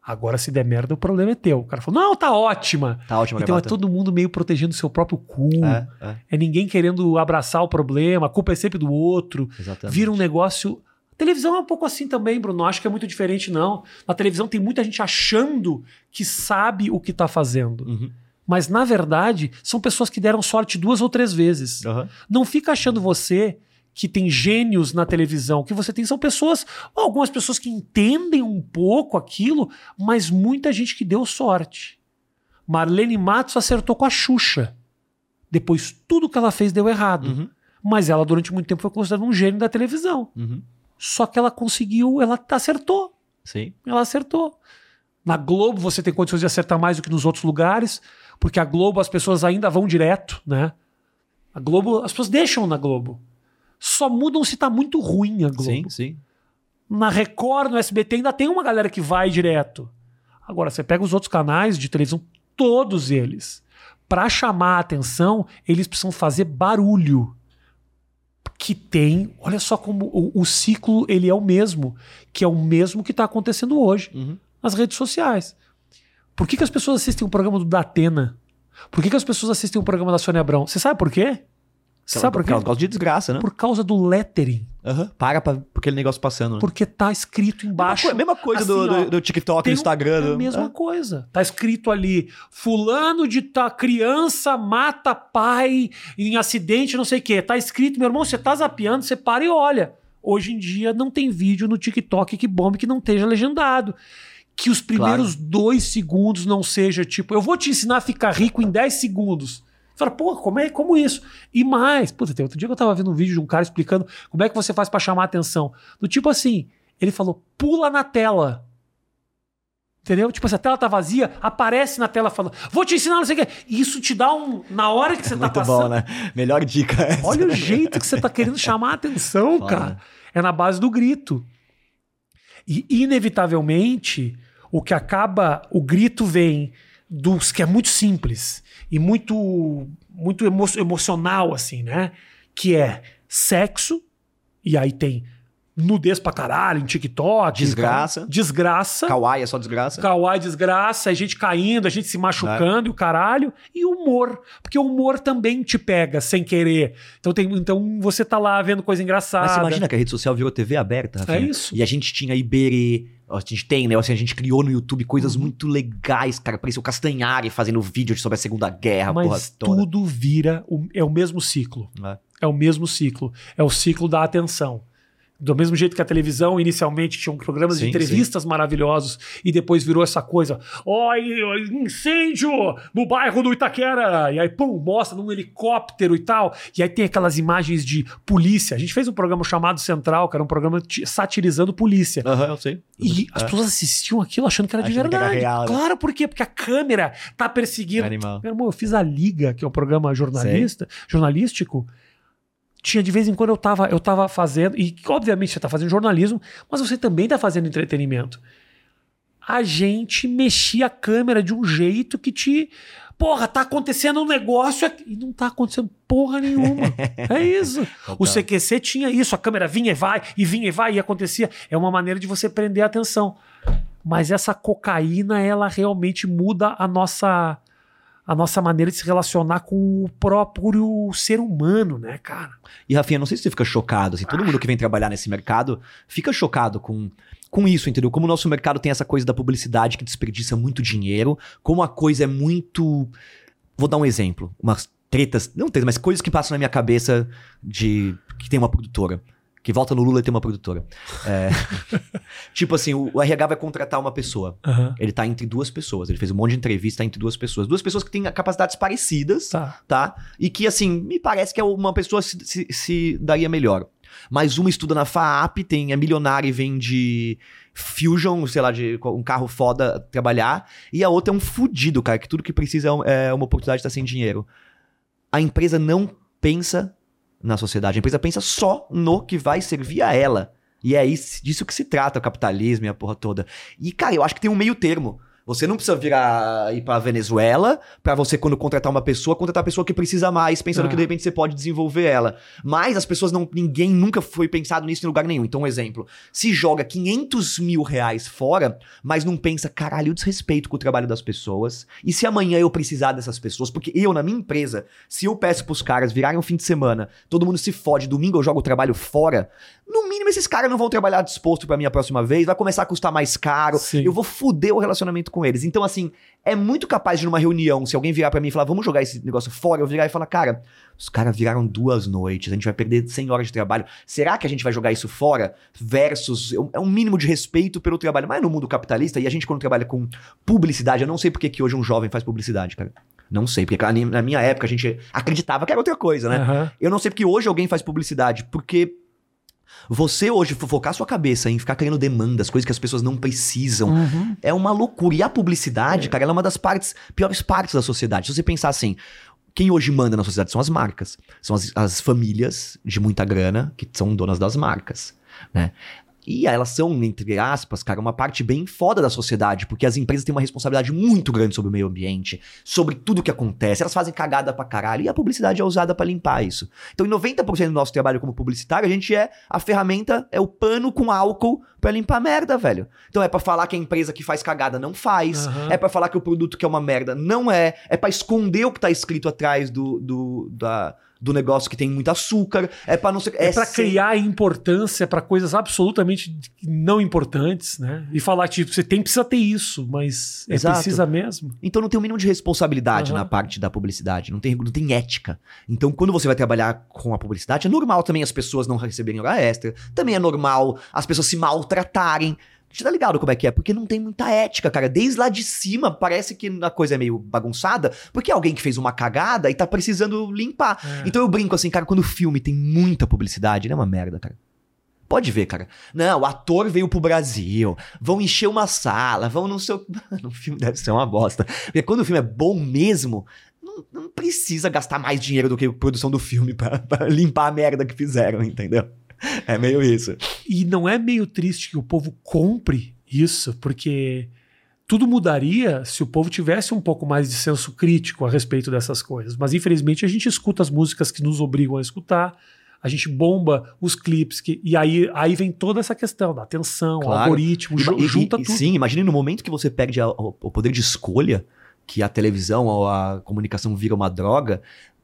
Agora, se der merda, o problema é teu. O cara falou: Não, tá ótima. Tá ótimo, Então é todo mundo meio protegendo o seu próprio cu. É, é, É ninguém querendo abraçar o problema, a culpa é sempre do outro. exatamente. Vira um negócio. A televisão é um pouco assim também, Bruno. Acho que é muito diferente, não. Na televisão tem muita gente achando que sabe o que tá fazendo. Uhum. Mas, na verdade, são pessoas que deram sorte duas ou três vezes. Aham. Não fica achando você que tem gênios na televisão. O que você tem são pessoas, algumas pessoas que entendem um pouco aquilo, mas muita gente que deu sorte. Marlene Matos acertou com a Xuxa. Depois, tudo que ela fez deu errado. Uhum. Mas ela, durante muito tempo, foi considerada um gênio da televisão. Uhum. Só que ela conseguiu, ela acertou. Sim. Ela acertou. Na Globo você tem condições de acertar mais do que nos outros lugares, porque a Globo as pessoas ainda vão direto, né? A Globo, as pessoas deixam na Globo. Só mudam se tá muito ruim a Globo. Sim, sim. Na Record, no SBT ainda tem uma galera que vai direto. Agora você pega os outros canais de televisão, todos eles, Pra chamar a atenção, eles precisam fazer barulho que tem, olha só como o, o ciclo ele é o mesmo, que é o mesmo que está acontecendo hoje Uhum. nas redes sociais. Por que, que as pessoas assistem o programa do Datena? Por que, que as pessoas assistem o programa da Sônia Abrão? Você sabe por quê? Sabe por quê? Por causa de desgraça, né? Por causa do lettering. Aham. Para pra, por aquele negócio passando. né? Porque tá escrito embaixo. Mesma, mesma coisa do, assim, ó, do, do TikTok, do um- Instagram. É do- a mesma Ah. coisa. Tá escrito ali: Fulano de tá, criança mata pai em acidente, não sei o quê. Tá escrito, meu irmão, você tá zapeando, você para e olha. Hoje em dia não tem vídeo no TikTok que bombe que não esteja legendado. Que os primeiros dois segundos não seja tipo, eu vou te ensinar a ficar rico em 10 segundos. Você fala, pô, como, é, como isso? E mais, puta, tem outro dia que eu tava vendo um vídeo de um cara explicando como é que você faz pra chamar a atenção. Do tipo assim, ele falou, pula na tela. Entendeu? Tipo, se a tela tá vazia, aparece na tela falando, vou te ensinar, não sei o quê. Isso te dá um. Na hora que você tá Muito passando. bom, né? Melhor dica essa. Olha o jeito que você tá querendo chamar a atenção, Foda. cara. É na base do grito. E, inevitavelmente, o que acaba. O grito vem dos que é muito simples e muito, muito emo- emocional, assim, né? Que é sexo, e aí tem nudez pra caralho, em TikTok. Desgraça. Desgraça. Kawaii é só desgraça. Kawaii desgraça, a gente caindo, a gente se machucando e o caralho. E humor. Porque o humor também te pega sem querer. Então, tem, então você tá lá vendo coisa engraçada. Mas você imagina que a rede social virou TV aberta, Rafinha? É isso. E a gente tinha Iberê, a gente tem, né? Assim, a gente criou no YouTube Uhum. coisas muito legais, cara. Parecia o Castanhari fazendo vídeo sobre a Segunda Guerra, Mas tudo vira. o- é o mesmo ciclo. É. É o mesmo ciclo. É o ciclo da atenção. Do mesmo jeito que a televisão inicialmente tinha programas de Sim, entrevistas maravilhosos e depois virou essa coisa, oi, incêndio no bairro do Itaquera, e aí pum, mostra num helicóptero e tal, e aí tem aquelas imagens de polícia. A gente fez um programa chamado Central, que era um programa ti- satirizando polícia. Aham, eu sei. E as É. pessoas assistiam aquilo achando que era de Achando era verdade. real, né? Claro, por quê? Porque a câmera tá perseguindo. Animal. Meu irmão, eu fiz a Liga, que é um programa jornalista, jornalístico. Tinha de vez em quando eu tava, eu tava fazendo, e obviamente você tá fazendo jornalismo, mas você também tá fazendo entretenimento. A gente mexia a câmera de um jeito que te. Porra, tá acontecendo um negócio aqui. E não tá acontecendo porra nenhuma. é isso. O CQC tinha isso, a câmera vinha e vai, e vinha e vai, e acontecia. É uma maneira de você prender a atenção. Mas essa cocaína, ela realmente muda a nossa a nossa maneira de se relacionar com o próprio ser humano, né, cara? E Rafinha, não sei se você fica chocado, assim, todo mundo que vem trabalhar nesse mercado fica chocado com, com isso, entendeu? Como o nosso mercado tem essa coisa da publicidade que desperdiça muito dinheiro, como a coisa é muito. Vou dar um exemplo, umas tretas, não tretas, mas coisas que passam na minha cabeça de que tem uma produtora. Que volta no Lula e tem uma produtora. É, tipo assim, o o RH vai contratar uma pessoa. Ele tá entre duas pessoas. Ele fez um monte de entrevista tá entre duas pessoas. Duas pessoas que têm capacidades parecidas Tá. tá? E que, assim, me parece que é uma pessoa se, se, se daria melhor. Mas uma estuda na FAAP, tem, é milionária e vende Fusion, sei lá, de um carro foda trabalhar. E a outra é um fudido, cara, que tudo que precisa é um- é uma oportunidade de estar sem dinheiro. A empresa não pensa na sociedade, a empresa pensa só no que vai servir a ela. E é isso, disso que se trata o capitalismo e a porra toda. E, cara, eu acho que tem um meio termo. Você não precisa virar ir pra Venezuela pra você, quando contratar uma pessoa, contratar a pessoa que precisa mais, pensando Ah. que de repente você pode desenvolver ela. Mas as pessoas não. Ninguém nunca foi pensado nisso em lugar nenhum. Então, um exemplo: se joga 500 mil reais fora, mas não pensa, caralho, eu desrespeito com o trabalho das pessoas. E se amanhã eu precisar dessas pessoas? Porque eu, na minha empresa, se eu peço pros caras virarem um fim de semana, todo mundo se fode, domingo eu jogo o trabalho fora, no mínimo esses caras não vão trabalhar disposto pra minha próxima vez, vai começar a custar mais caro, Sim. eu vou foder o relacionamento com eles. Então, assim, é muito capaz de numa reunião, se alguém virar pra mim e falar, vamos jogar esse negócio fora, eu virar e falar, cara, os caras viraram duas noites, a gente vai perder 100 horas de trabalho. Será que a gente vai jogar isso fora? Versus, é um mínimo de respeito pelo trabalho. Mas no mundo capitalista, e a gente quando trabalha com publicidade, eu não sei porque que hoje um jovem faz publicidade, cara. Não sei, porque na minha época a gente acreditava que era outra coisa, né? Aham. Eu não sei porque hoje alguém faz publicidade, porque você hoje focar sua cabeça em ficar criando demandas, coisas que as pessoas não precisam, Uhum. é uma loucura. E a publicidade, cara, ela é uma das partes, piores partes da sociedade. Se você pensar assim, quem hoje manda na sociedade são as marcas. São as, as famílias de muita grana que são donas das marcas, né? E elas são, entre aspas, cara, uma parte bem foda da sociedade, porque as empresas têm uma responsabilidade muito grande sobre o meio ambiente, sobre tudo que acontece. Elas fazem cagada pra caralho e a publicidade é usada pra limpar isso. Então, em 90% do nosso trabalho como publicitário, a gente é a ferramenta, é o pano com álcool pra limpar merda, velho. Então, é pra falar que a empresa que faz cagada não faz, Aham. é pra falar que o produto que é uma merda não é, é pra esconder o que tá escrito atrás do, do, da- do negócio que tem muito açúcar, é pra não ser. É, pra sem- criar importância pra coisas absolutamente não importantes, né? E falar, tipo, você tem precisa ter isso, mas é Exato. precisa mesmo. Então não tem o mínimo de responsabilidade Aham. na parte da publicidade, não tem, não tem ética. Então quando você vai trabalhar com a publicidade, é normal também as pessoas não receberem hora extra, também é normal as pessoas se maltratarem. Você tá ligado como é que é? Porque não tem muita ética, cara. Desde lá de cima parece que a coisa é meio bagunçada, porque é alguém que fez uma cagada e tá precisando limpar. É. Então eu brinco assim, cara, quando o filme tem muita publicidade, ele é uma merda, cara. Pode ver, cara. Não, o ator veio pro Brasil, vão encher uma sala, vão no seu. Mano, o filme deve ser uma bosta. Porque quando o filme é bom mesmo, não, não precisa gastar mais dinheiro do que a produção do filme pra limpar a merda que fizeram, entendeu? É meio isso. E não é meio triste que o povo compre isso, porque tudo mudaria se o povo tivesse um pouco mais de senso crítico a respeito dessas coisas. Mas infelizmente a gente escuta as músicas que nos obrigam a escutar, a gente bomba os clipes, que, e aí, aí vem toda essa questão da atenção, Claro. algoritmo, e- junta e- tudo. Sim, imagine no momento que você perde a- o, o poder de escolha, que a televisão ou a comunicação vira uma droga.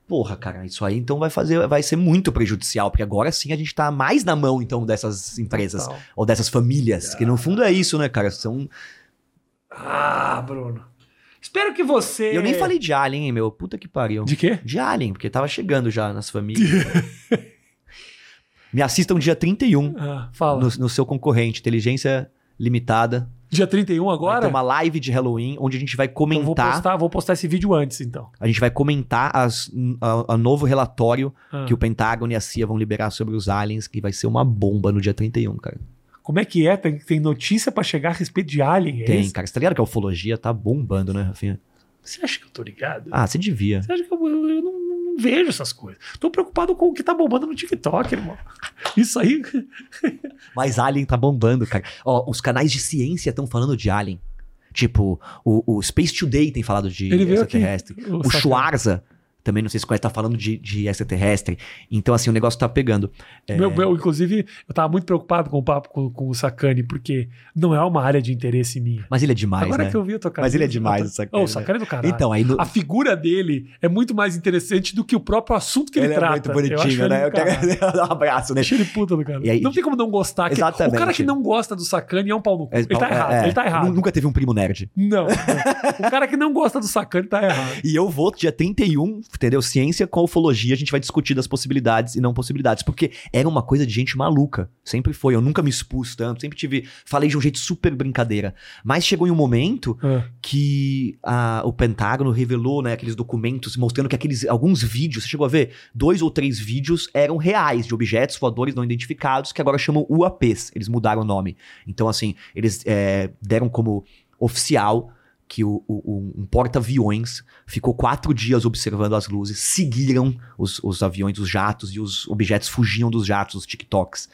Porra, cara, isso aí então vai fazer, vai ser muito prejudicial, porque agora sim a gente tá mais na mão então dessas empresas Total. ou dessas famílias, que no fundo é isso, né, cara? São. Ah, Bruno. Espero que você. Eu nem falei de Alien, hein, meu. Puta que pariu. De quê? De Alien, porque tava chegando já nas famílias. Me assistam dia 31 Ah, fala. no, no seu concorrente, Inteligência Limitada. Dia 31 Vai agora? ter uma live de Halloween onde a gente vai Então vou comentar. postar, vou postar esse vídeo antes, então. A gente vai comentar as, a, a novo relatório Ah. que o Pentágono e a CIA vão liberar sobre os aliens, que vai ser uma bomba no dia 31, cara. Como é que é? Tem, tem notícia pra chegar a respeito de Alien? É Tem, isso? cara. Você tá ligado que a ufologia tá bombando, né, Rafinha? Você acha que eu tô ligado? Ah, você devia. Você acha que eu, eu não vejo essas coisas? Tô preocupado com o que tá bombando no TikTok, irmão. Isso aí. Mas Alien tá bombando, cara. Ó, os canais de ciência estão falando de Alien. Tipo, o, o Space Today tem falado de Ele veio aqui. extraterrestre. O O. Schwarza, também não sei se conhece, tá falando de, de extraterrestre. Então, assim, o negócio tá pegando. É, Meu, meu, inclusive, eu tava muito preocupado com o papo com, com o Sacani, porque não é uma área de interesse minha. Mas ele é demais, Agora né? que eu vi a tua Mas ele é demais, eu o Sacani, Ô, o Sacani é do caralho. Então, aí no, A figura dele é muito mais interessante do que o próprio assunto que ele, ele é trata. muito Eu acho bonitinho, ele né? Eu quero dar um abraço, né? Achei ele puta do cara. Aí- não tem como não gostar. que- Exatamente. O cara que não gosta do Sacani é um pau no cu. É, ele tá é, errado. é. Ele tá errado. Nunca teve um primo nerd. Não, não. O cara que não gosta do Sacani tá errado. E eu vou dia 31, entendeu? Ciência com ufologia, a gente vai discutir das possibilidades e não possibilidades. Porque era uma coisa de gente maluca. Sempre foi. Eu nunca me expus tanto, sempre tive. Falei de um jeito super brincadeira. Mas chegou em um momento Ah, que a- o Pentágono revelou, né, aqueles documentos mostrando que aqueles alguns vídeos, você chegou a ver, dois ou três vídeos eram reais de objetos voadores não identificados que agora chamam UAPs. Eles mudaram o nome. Então, assim, eles é, deram como oficial que o, o- um porta-aviões ficou quatro dias observando as luzes, seguiram os, os aviões, os jatos e os objetos fugiam dos jatos, os tic-tocs,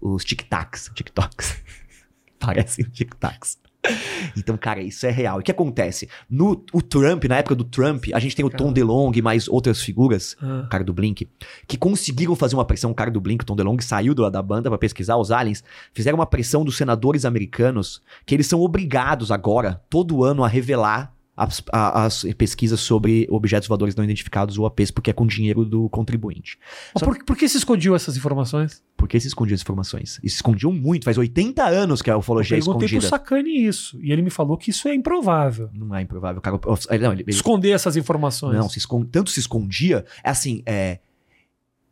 os tic-tacs, tic-tocs. Parecem tic-tacs. Então, cara, isso é real. E o que acontece? No o Trump, na época do Trump, a gente tem o Tom. DeLonge e mais outras figuras, ah. o cara do Blink, que conseguiram fazer uma pressão. O cara do Blink, o Tom DeLonge, saiu do- da banda pra pesquisar os aliens. Fizeram uma pressão dos senadores americanos que eles são obrigados agora, todo ano, a revelar as, as pesquisas sobre objetos voadores não identificados, UAPs, porque é com dinheiro do contribuinte. Mas Só- por, por que se escondiu essas informações? Por que se escondiam as informações? E se escondiam muito, faz 80 anos que a Eu ufologia é perguntei pro escondida. Sacani isso. E ele me falou que isso é improvável. Não é improvável. Cara, ele- não, ele- ele- Esconder essas informações. Não, se tanto se escondia, é assim, é,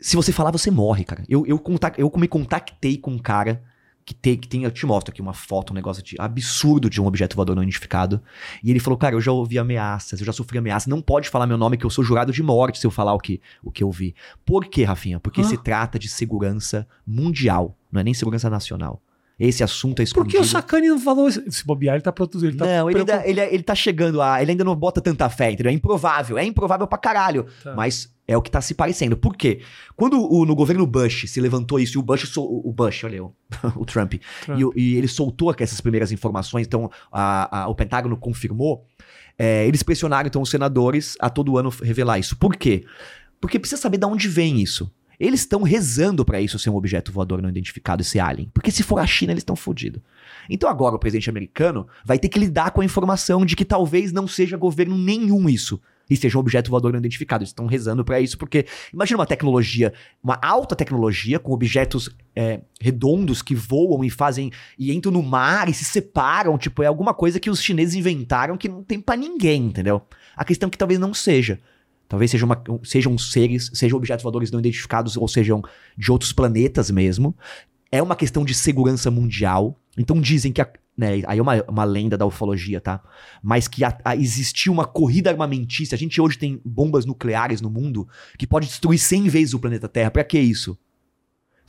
se você falar, você morre, cara. Eu, eu, eu me contactei com um cara que tem, que tem, eu te mostro aqui uma foto, um negócio de absurdo de um objeto voador não identificado. E ele falou, cara, eu já ouvi ameaças, eu já sofri ameaças, não pode falar meu nome que eu sou jurado de morte se eu falar o que, o que eu vi. Por quê, Rafinha? Porque se trata de segurança mundial, não é nem segurança nacional. Esse assunto é Por escondido. que o Sacani não falou isso? Se bobear, ele tá produzindo. Ele tá não, ele, ainda, ele, ele tá chegando a. Ele ainda não bota tanta fé, entendeu? É improvável. É improvável pra caralho. Tá. Mas é o que tá se parecendo. Por quê? Quando o- no governo Bush se levantou isso, e o Bush, sol- o Bush, olha eu, o Trump, Trump. E, o- e ele soltou essas primeiras informações, então a- a- o Pentágono confirmou, é, eles pressionaram então os senadores a todo ano revelar isso. Por quê? Porque precisa saber de onde vem isso. Eles estão rezando pra isso ser um objeto voador não identificado, esse alien. Porque se for a China, eles estão fodidos. Então agora o presidente americano vai ter que lidar com a informação de que talvez não seja governo nenhum isso. E seja um objeto voador não identificado. Eles estão rezando pra isso, porque imagina uma tecnologia, uma alta tecnologia com objetos é, redondos que voam e fazem e entram no mar e se separam. Tipo, é alguma coisa que os chineses inventaram que não tem pra ninguém, entendeu? A questão é que talvez não seja. Talvez seja uma- sejam seres, sejam objetos voadores não identificados ou sejam de outros planetas mesmo. É uma questão de segurança mundial. Então dizem que a, né, aí é uma, uma lenda da ufologia, tá? Mas que a- a- existiu uma corrida armamentícia. A gente hoje tem bombas nucleares no mundo que pode destruir 100 vezes o planeta Terra. Pra que isso?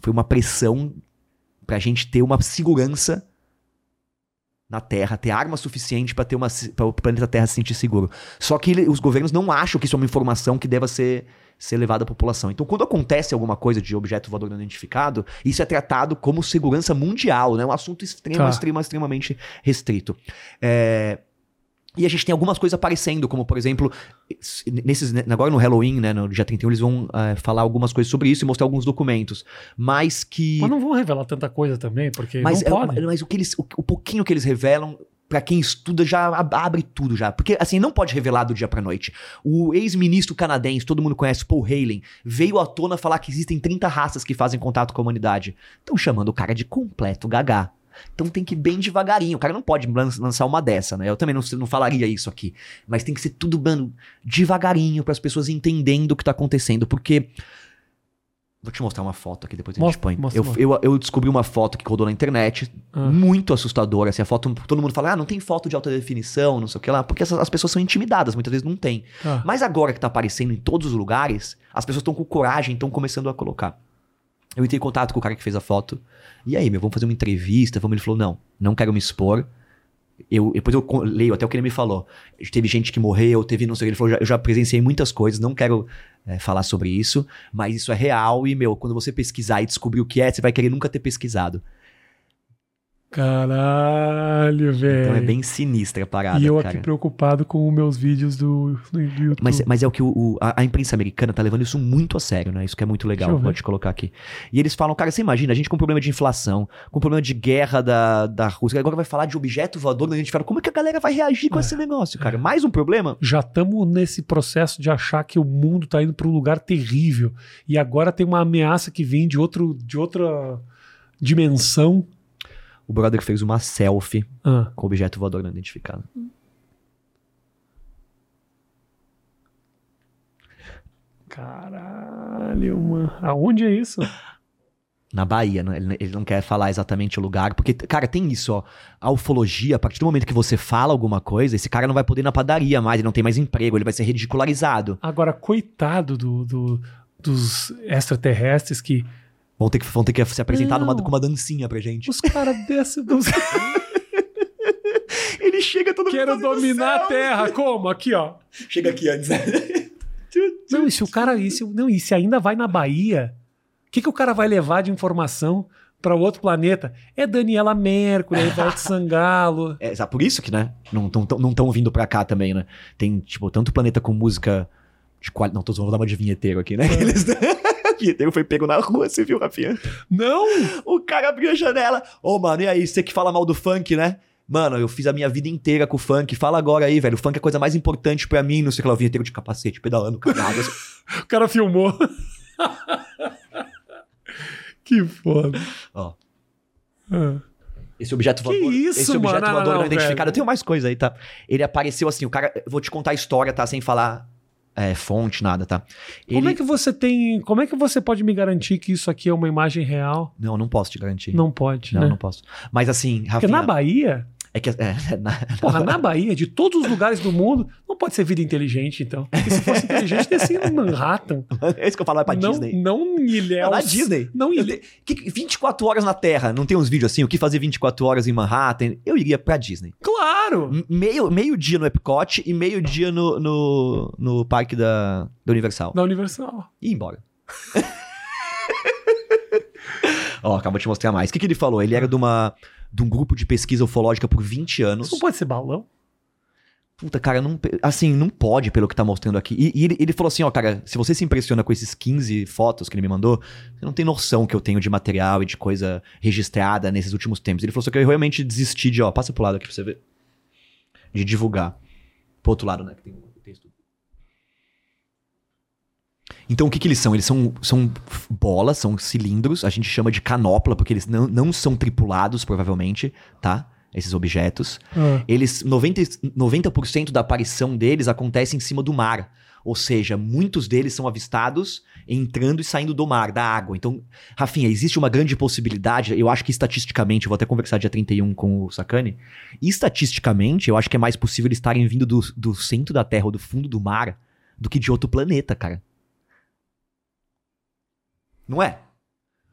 Foi uma pressão pra gente ter uma segurança na Terra, ter arma suficiente pra ter uma para o planeta Terra se sentir seguro. Só que ele- os governos não acham que isso é uma informação que deva ser ser levada à população. Então, quando acontece alguma coisa de objeto voador não identificado, isso é tratado como segurança mundial, né? Um assunto extremo, Tá. extremo, extremamente restrito. É, E a gente tem algumas coisas aparecendo, como por exemplo, nesses, né, agora no Halloween, né, no dia 31, eles vão é, falar algumas coisas sobre isso e mostrar alguns documentos. Mas que. Mas não vão revelar tanta coisa também, porque mas, não é, mas o, que eles, o, o pouquinho que eles revelam para quem estuda já abre tudo já. Porque assim, não pode revelar do dia pra noite. O ex-ministro canadense, todo mundo conhece, Paul Halen, veio à tona falar que existem 30 raças que fazem contato com a humanidade. Estão chamando o cara de completo gagá. Então tem que ir bem devagarinho. O cara não pode lançar uma dessa, né? Eu também não, não falaria isso aqui. Mas tem que ser tudo, mano, devagarinho para as pessoas entendendo o que tá acontecendo. Porque. Vou te mostrar uma foto aqui, depois a gente põe. Mostra, eu, mostra. eu, eu, descobri uma foto que rodou na internet, ah. muito assustadora. Assim, a foto, todo mundo fala, ah, não tem foto de alta definição, não sei o que lá, porque as, as pessoas são intimidadas, muitas vezes não tem. Ah. Mas agora que tá aparecendo em todos os lugares, as pessoas estão com coragem, estão começando a colocar. Eu entrei em contato com o cara que fez a foto. E aí, meu, vamos fazer uma entrevista? Vamos? Ele falou, não, não quero me expor. Eu, depois eu leio até o que ele me falou. Teve gente que morreu, teve não sei o que. Ele falou, eu já presenciei muitas coisas, não quero é, falar sobre isso, mas isso é real e, meu, quando você pesquisar e descobrir o que é, você vai querer nunca ter pesquisado. Caralho, velho. Então é bem sinistra a parada. E eu cara. aqui preocupado com os meus vídeos do, do YouTube. Mas, mas é o que o, o, a, a, imprensa americana tá levando isso muito a sério, né? Isso que é muito legal, vou te colocar aqui. E eles falam, cara, você imagina, a gente com problema de inflação, com problema de guerra da, da Rússia, agora vai falar de objeto voador, a gente fala, como é que a galera vai reagir com é, esse negócio, cara? É. Mais um problema? Já estamos nesse processo de achar que o mundo tá indo para um lugar terrível. E agora tem uma ameaça que vem de, outro, de outra dimensão o brother fez uma selfie ah. com objeto voador não identificado. Caralho, mano. Aonde é isso? Na Bahia, né? ele não quer falar exatamente o lugar, porque, cara, tem isso, ó. A ufologia, a partir do momento que você fala alguma coisa, esse cara não vai poder ir na padaria mais, ele não tem mais emprego, ele vai ser ridicularizado. Agora, coitado do, do dos extraterrestres que Vão ter que, vão ter que se apresentar numa, com uma dancinha pra gente. Os caras descem dos. Ele chega todo Quero dominar a Terra. Como? Aqui, ó. Chega aqui antes. não, e se o cara. E se, não, e se ainda vai na Bahia, o que, que o cara vai levar de informação para outro planeta? É Daniela Mercury, é Ivete Sangalo. É, por isso que, né? Não estão não vindo pra cá também, né? Tem, tipo, tanto planeta com música de qualidade. Não, tô vou dar uma de vinheteiro aqui, né? É. Eles vinheteiro foi pego na rua, você viu, Rafinha? Não! O cara abriu a janela. Ô, oh, mano, e aí? Você que fala mal do funk, né? Mano, eu fiz a minha vida inteira com o funk. Fala agora aí, velho. O funk é a coisa mais importante para mim. Não sei o que lá, o vinheteiro de capacete, pedalando, cagado. o cara filmou. que foda. Ó. Ah. Esse objeto voador. Que isso, esse objeto mano? voador não, não identificado. Eu tenho mais coisa aí, tá? Ele apareceu assim, o cara. Vou te contar a história, tá? Sem falar é, fonte, nada, tá? Ele... Como é que você tem. Como é que você pode me garantir que isso aqui é uma imagem real? Não, não posso te garantir. Não pode. Não, né? não posso. Mas assim, Rafinha, Porque na Bahia. É que. É, na, Porra, na Bahia, de todos os lugares do mundo, não pode ser vida inteligente, então. Porque se fosse inteligente, teria sido Manhattan. É isso que eu falo, é pra não, Disney. Não Ilhéus. Na Disney. Não Ilhéus. 24 horas na Terra. Não tem uns vídeos assim, o que fazer 24 horas em Manhattan? Eu iria pra Disney. Claro! Meio, meio dia no Epcot e meio dia no, no, no parque da, da Universal. Da Universal. E ir embora. Ó, acabou de mostrar mais. O que, que ele falou? Ele era de uma de um grupo de pesquisa ufológica por 20 anos. Isso não pode ser balão? Puta, cara, não, assim, não pode pelo que tá mostrando aqui. E, e ele, ele, falou assim, ó, cara, se você se impressiona com esses 15 fotos que ele me mandou, você não tem noção que eu tenho de material e de coisa registrada nesses últimos tempos. Ele falou só que eu realmente desisti de, ó, passa pro lado aqui pra você ver. De divulgar. Pro outro lado, né, que tem o texto. Então, o que que eles são? Eles são, são bolas, são cilindros, a gente chama de canopla, porque eles não, não são tripulados, provavelmente, tá? Esses objetos. Ah. Eles, 90%, 90 da aparição deles acontece em cima do mar. Ou seja, muitos deles são avistados entrando e saindo do mar, da água. Então, Rafinha, existe uma grande possibilidade, eu acho que estatisticamente, eu vou até conversar dia 31 com o Sakane, estatisticamente, eu acho que é mais possível eles estarem vindo do, do centro da Terra ou do fundo do mar do que de outro planeta, cara. Não é?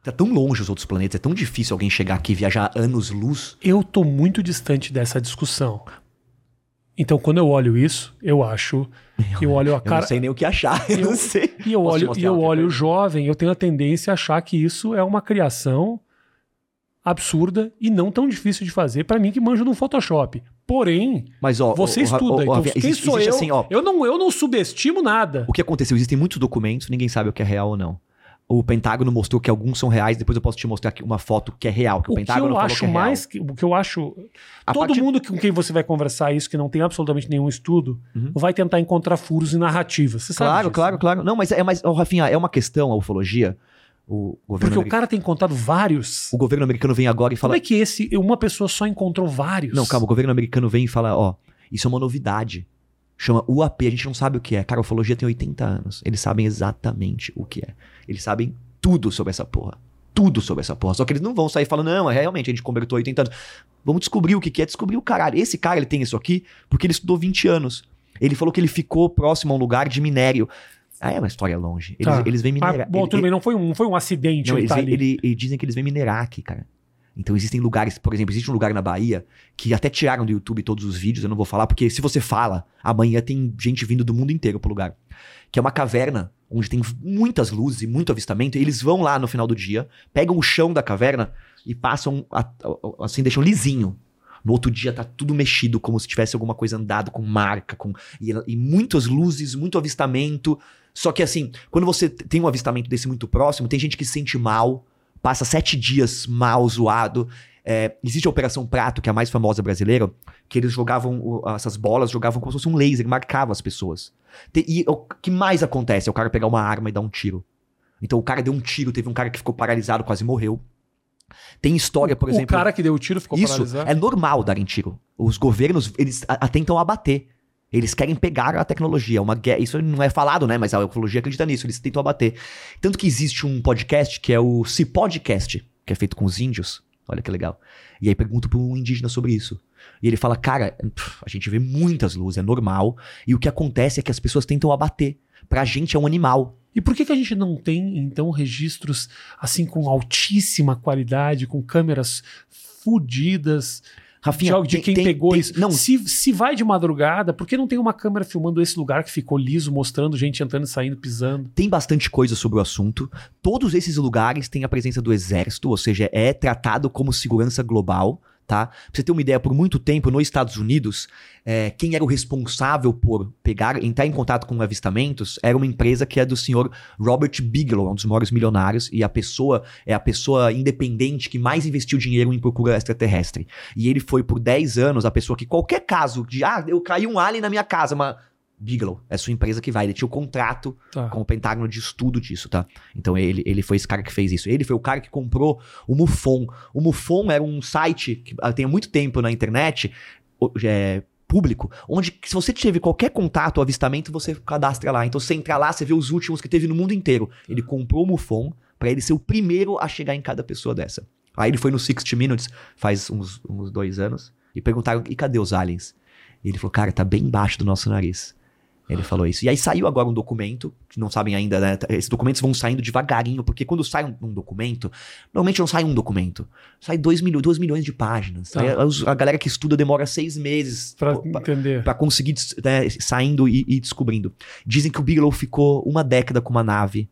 Tá tão longe os outros planetas, é tão difícil alguém chegar aqui e viajar anos-luz. Eu tô muito distante dessa discussão. Então, quando eu olho isso, eu acho. Eu olho a cara. Eu não sei nem o que achar. Eu, eu não sei. E eu olho, e eu olho o jovem, eu tenho a tendência a achar que isso é uma criação absurda e não tão difícil de fazer para mim que manjo no Photoshop. Porém, Mas, ó. você ó, estuda. ó, então, quem existe- sou existe eu? assim, eu, não, eu não subestimo nada. O que aconteceu? Existem muitos documentos, ninguém sabe o que é real ou não. O Pentágono mostrou que alguns são reais, depois eu posso te mostrar aqui uma foto que é real, que o, O que Pentágono eu falou acho que é mais. que- O que eu acho. A todo mundo com quem você vai conversar isso, que não tem absolutamente nenhum estudo, Uhum. vai tentar encontrar furos em narrativas. Você sabe Claro, disso, claro, né? claro. Não, mas é mais, ô, Rafinha, é uma questão a ufologia. O governo, Porque o ameri- cara tem contado vários. o governo americano vem agora e Como fala. é que esse, uma pessoa só encontrou vários? Não, calma, o governo americano vem e fala, ó, isso é uma novidade. Chama UAP, a gente não sabe o que é. Cara, a ufologia tem 80 anos. Eles sabem exatamente o que é. Eles sabem tudo sobre essa porra. Tudo sobre essa porra. Só que eles não vão sair falando, não, é realmente, a gente convertou 80 anos. Vamos descobrir o que é. Descobrir o caralho. Esse cara, ele tem isso aqui porque ele estudou 20 anos. Ele falou que ele ficou próximo a um lugar de minério. Ah, é uma história longe. Eles, Tá. eles vêm Ah, minerar. bom, ele- tudo bem, não foi um, não foi um acidente. não, ele tá ali. ele- eles dizem que eles vêm minerar aqui, cara. Então existem lugares, por exemplo, existe um lugar na Bahia que até tiraram do YouTube todos os vídeos, eu não vou falar, porque se você fala, amanhã tem gente vindo do mundo inteiro pro lugar. Que é uma caverna onde tem muitas luzes e muito avistamento, e eles vão lá no final do dia, pegam o chão da caverna e passam, a- a- assim, deixam lisinho. No outro dia tá tudo mexido, como se tivesse alguma coisa andado, com marca, com e, e muitas luzes, muito avistamento. Só que assim, quando você tem um avistamento desse muito próximo, tem gente que se sente mal, passa sete dias mal, zoado. É, existe a Operação Prato, que é a mais famosa brasileira, que eles jogavam o- essas bolas, jogavam como se fosse um laser, marcava as pessoas. E o que mais acontece é o cara pegar uma arma e dar um tiro. Então o cara deu um tiro, teve um cara que ficou paralisado, quase morreu. Tem história, por o exemplo. cara que deu o tiro ficou Isso paralisado. é normal darem tiro. Os governos, eles a- atentam a bater. Eles querem pegar a tecnologia. Uma isso não é falado, né? Mas a ufologia acredita nisso. Eles tentam abater. Tanto que existe um podcast que é o Cipodcast, que é feito com os índios. Olha que legal. E aí pergunto para um indígena sobre isso. E ele fala, cara, a gente vê muitas luzes, é normal. E o que acontece é que as pessoas tentam abater. Pra gente é um animal. E por que, que a gente não tem, então, registros assim com altíssima qualidade, com câmeras fudidas Rafinha, de, algo- de tem- quem tem- pegou tem- isso? Não, Se, se vai de madrugada, por que não tem uma câmera filmando esse lugar que ficou liso, mostrando gente entrando e saindo, pisando? Tem bastante coisa sobre o assunto. Todos esses lugares têm a presença do exército, ou seja, é tratado como segurança global, tá? Pra você ter uma ideia, por muito tempo nos Estados Unidos, é, quem era o responsável por pegar, entrar em contato com avistamentos, era uma empresa que é do senhor Robert Bigelow, um dos maiores milionários, e a pessoa é a pessoa independente que mais investiu dinheiro em procura extraterrestre. E ele foi por 10 anos a pessoa que qualquer caso de, ah, eu caí um alien na minha casa, mas Bigelow, é sua empresa que vai, ele tinha o contrato Tá. com o Pentágono de estudo disso, tá? Então ele, ele foi esse cara que fez isso. Ele foi o cara que comprou o MUFON. O MUFON era um site que ah, tem muito tempo na internet, é, público, onde se você teve qualquer contato ou avistamento, você cadastra lá. Então você entra lá, você vê os últimos que teve no mundo inteiro. Ele comprou o MUFON pra ele ser o primeiro a chegar em cada pessoa dessa. Aí ele foi no 60 Minutes, faz uns, uns dois anos, e perguntaram, e cadê os aliens? E ele falou, cara, tá bem embaixo do nosso nariz. Ele falou isso. E aí saiu agora um documento, que não sabem ainda, né? Esses documentos vão saindo devagarinho, porque quando sai um, um documento, normalmente não sai um documento, sai dois, milho, dois milhões de páginas. Tá. Os- a galera que estuda demora seis meses pra- entender. pra conseguir né, saindo e, e descobrindo. Dizem que o Bigelow ficou uma década com uma nave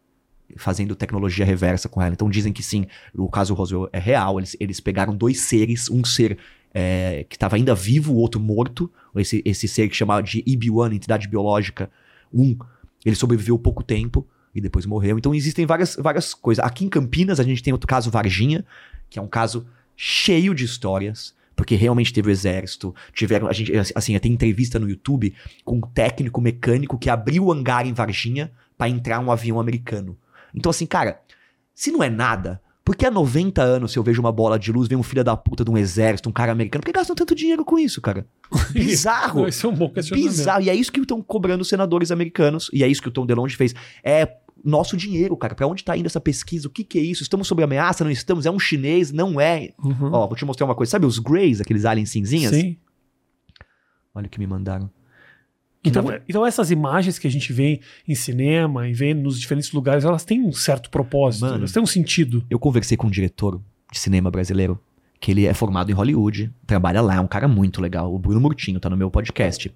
fazendo tecnologia reversa com ela. Então dizem que sim, o caso Roswell é real. Eles, eles pegaram dois seres, um ser é, que estava ainda vivo, o outro morto. Esse, esse ser que chamava de EB1, entidade biológica, um, ele sobreviveu pouco tempo e depois morreu. Então existem várias, várias coisas. Aqui em Campinas a gente tem outro caso Varginha, que é um caso cheio de histórias. Porque realmente teve o exército, tiveram, a gente, assim, tem entrevista no YouTube com um técnico mecânico que abriu o hangar em Varginha pra entrar um avião americano. Então, assim, cara, se não é nada, por que há 90 anos, se eu vejo uma bola de luz, vem um filho da puta de um exército, um cara americano, por que gastam tanto dinheiro com isso, cara? Bizarro! Esse é um bom questionamento. Bizarro. E é isso que estão cobrando os senadores americanos. E é isso que o Tom DeLonge fez. É nosso dinheiro, cara. Pra onde tá indo essa pesquisa? O que que é isso? Estamos sob ameaça? Não estamos? É um chinês? Não é. Uhum. Ó, vou te mostrar uma coisa. Sabe os Greys, aqueles aliens cinzinhas? Sim. Olha o que me mandaram. Então, na- então essas imagens que a gente vê em cinema e vê nos diferentes lugares, elas têm um certo propósito, Mano. elas têm um sentido. Eu conversei com um diretor de cinema brasileiro, que ele é formado em Hollywood, trabalha lá, é um cara muito legal. O Bruno Murtinho tá no meu podcast.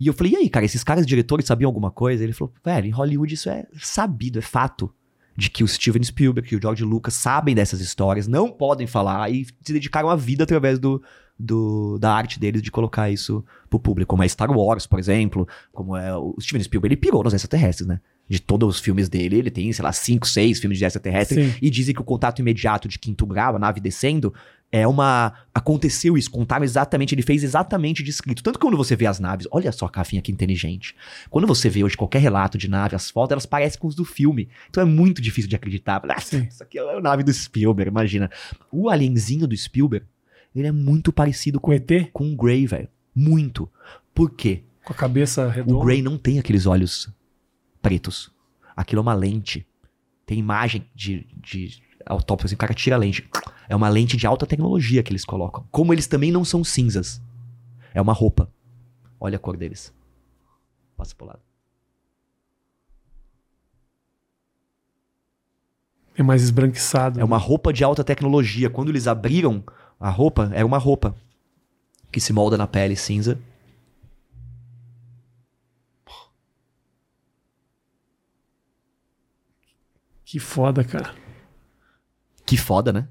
E eu falei, e aí, cara, esses caras diretores sabiam alguma coisa? Ele falou, velho, em Hollywood isso é sabido, é fato. de que o Steven Spielberg e o George Lucas sabem dessas histórias, não podem falar e se dedicaram a vida através do, do, da arte deles de colocar isso pro público, como é Star Wars, por exemplo, como é o Steven Spielberg, ele pirou nos extraterrestres, né? De todos os filmes dele, ele tem, sei lá, cinco, seis filmes de extraterrestre, Sim. e dizem que o contato imediato de quinto grau, a nave descendo, é uma. Aconteceu isso, contaram exatamente, ele fez exatamente descrito. Tanto que quando você vê as naves, olha só a cafinha que inteligente. Quando você vê hoje qualquer relato de nave, as fotos, elas parecem com os do filme. Então é muito difícil de acreditar. Ah, isso aqui é a nave do Spielberg, imagina. O alienzinho do Spielberg, ele é muito parecido com, Com ET? com o Grey, velho. Muito. Por quê? Com a cabeça O redonda? Grey não tem aqueles olhos pretos. Aquilo é uma lente. Tem imagem de, de autópsia, assim, o cara tira a lente. É uma lente de alta tecnologia que eles colocam. Como eles também não são cinzas. É uma roupa. Olha a cor deles. Passa pro lado. É mais esbranquiçado. É uma roupa de alta tecnologia. Quando eles abriram a roupa, era uma roupa que se molda na pele cinza. Que foda, cara. Que foda, né?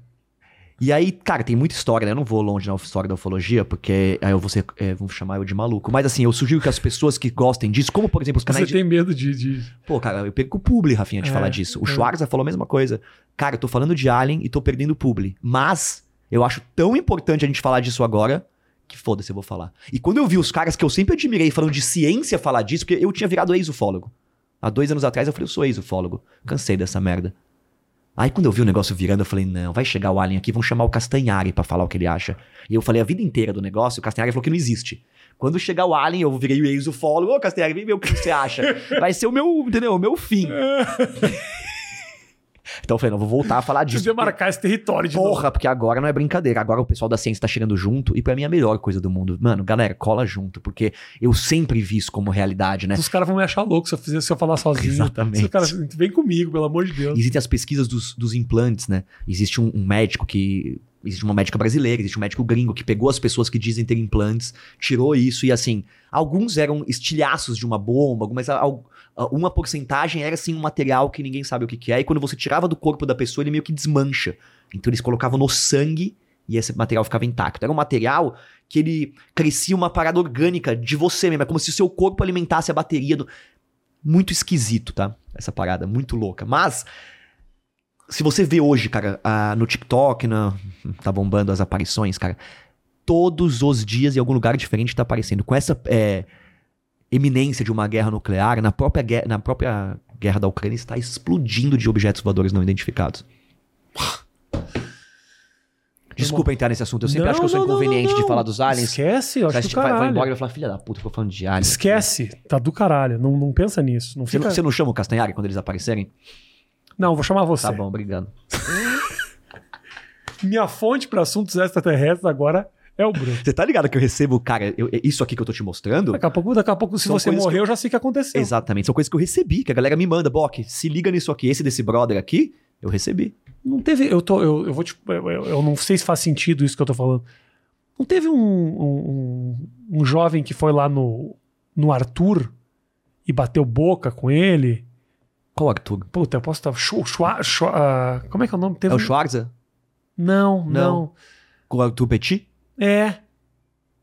E aí, cara, tem muita história, né? Eu não vou longe na história da ufologia, porque aí eu vou ser, é, vão chamar eu de maluco. Mas assim, eu sugiro que as pessoas que gostem disso, como por exemplo os Você canais de... tem medo de. de- Pô, cara, eu perco o publi, Rafinha, de É, falar disso. O é. Schwarza falou a mesma coisa. Cara, eu tô falando de Alien e tô perdendo o publi. Mas eu acho tão importante a gente falar disso agora que foda-se, eu vou falar. E quando eu vi os caras que eu sempre admirei falando de ciência falar disso, porque eu tinha virado ex-ufólogo. Há dois anos atrás eu falei, eu sou ex-ufólogo. Cansei dessa merda. Aí quando eu vi o negócio virando, eu falei, não, vai chegar o Alien aqui, vão chamar o Castanhari pra falar o que ele acha. E eu falei a vida inteira do negócio, o Castanhari falou que não existe. Quando chegar o Alien, eu virei o ex-ufólogo, ô Castanhari, vem ver o que você acha. Vai ser o meu, entendeu? O meu fim. Então eu falei, não, vou voltar a falar disso. de demarcar esse território de novo. Porra, porque agora não é brincadeira. Agora o pessoal da ciência tá chegando junto e pra mim é a melhor coisa do mundo. Mano, galera, cola junto, porque eu sempre vi isso como realidade, né? Os caras vão me achar louco se eu, fizer, se eu falar sozinho. Exatamente. Se o cara, vem comigo, pelo amor de Deus. Existem as pesquisas dos, dos implantes, né? Existe um, um médico que. Existe uma médica brasileira, existe um médico gringo que pegou as pessoas que dizem ter implantes, tirou isso e assim, alguns eram estilhaços de uma bomba, mas al- uma porcentagem era assim um material que ninguém sabe o que, que é, e quando você tirava do corpo da pessoa, ele meio que desmancha. Então eles colocavam no sangue e esse material ficava intacto. Era um material que ele crescia uma parada orgânica de você mesmo, é como se o seu corpo alimentasse a bateria do. Muito esquisito, tá? Essa parada, muito louca. Mas se você vê hoje, cara, ah, no TikTok, na, tá bombando as aparições, cara, todos os dias em algum lugar diferente tá aparecendo. Com essa é, eminência de uma guerra nuclear, na própria, guerra, na própria guerra da Ucrânia está explodindo de objetos voadores não identificados. Desculpa entrar nesse assunto, eu sempre Não, acho que eu sou não, inconveniente não, de falar dos aliens. Esquece, eu acho do vai, vai embora e vai falar, filha da puta, ficou falando de aliens. Esquece, tá do caralho. Não, não pensa nisso. Não, Você, fica... você não chama o Castanhari quando eles aparecerem? não, vou chamar você. Tá bom, obrigado. Minha fonte para assuntos extraterrestres agora é o Bruno. Você tá ligado que eu recebo, cara, eu- isso aqui que eu tô te mostrando? Daqui a pouco, daqui a pouco se você morrer, que- eu já sei o que aconteceu. Exatamente, são coisas que eu recebi, que a galera me manda. Bok, se liga nisso aqui, esse desse brother aqui, eu recebi. Não teve. Eu, tô, eu, eu vou te. Eu, eu- eu não sei se faz sentido isso que eu tô falando. Não teve um, um, um- jovem que foi lá no, no Arthur e bateu boca com ele? Qual Arthur? Puta, eu posso estar. Schwa- Schwa- Schwa- ah, como é que é o nome? Teve É o Schwarza? Não, não, Não. Com o Arthur Petit? É.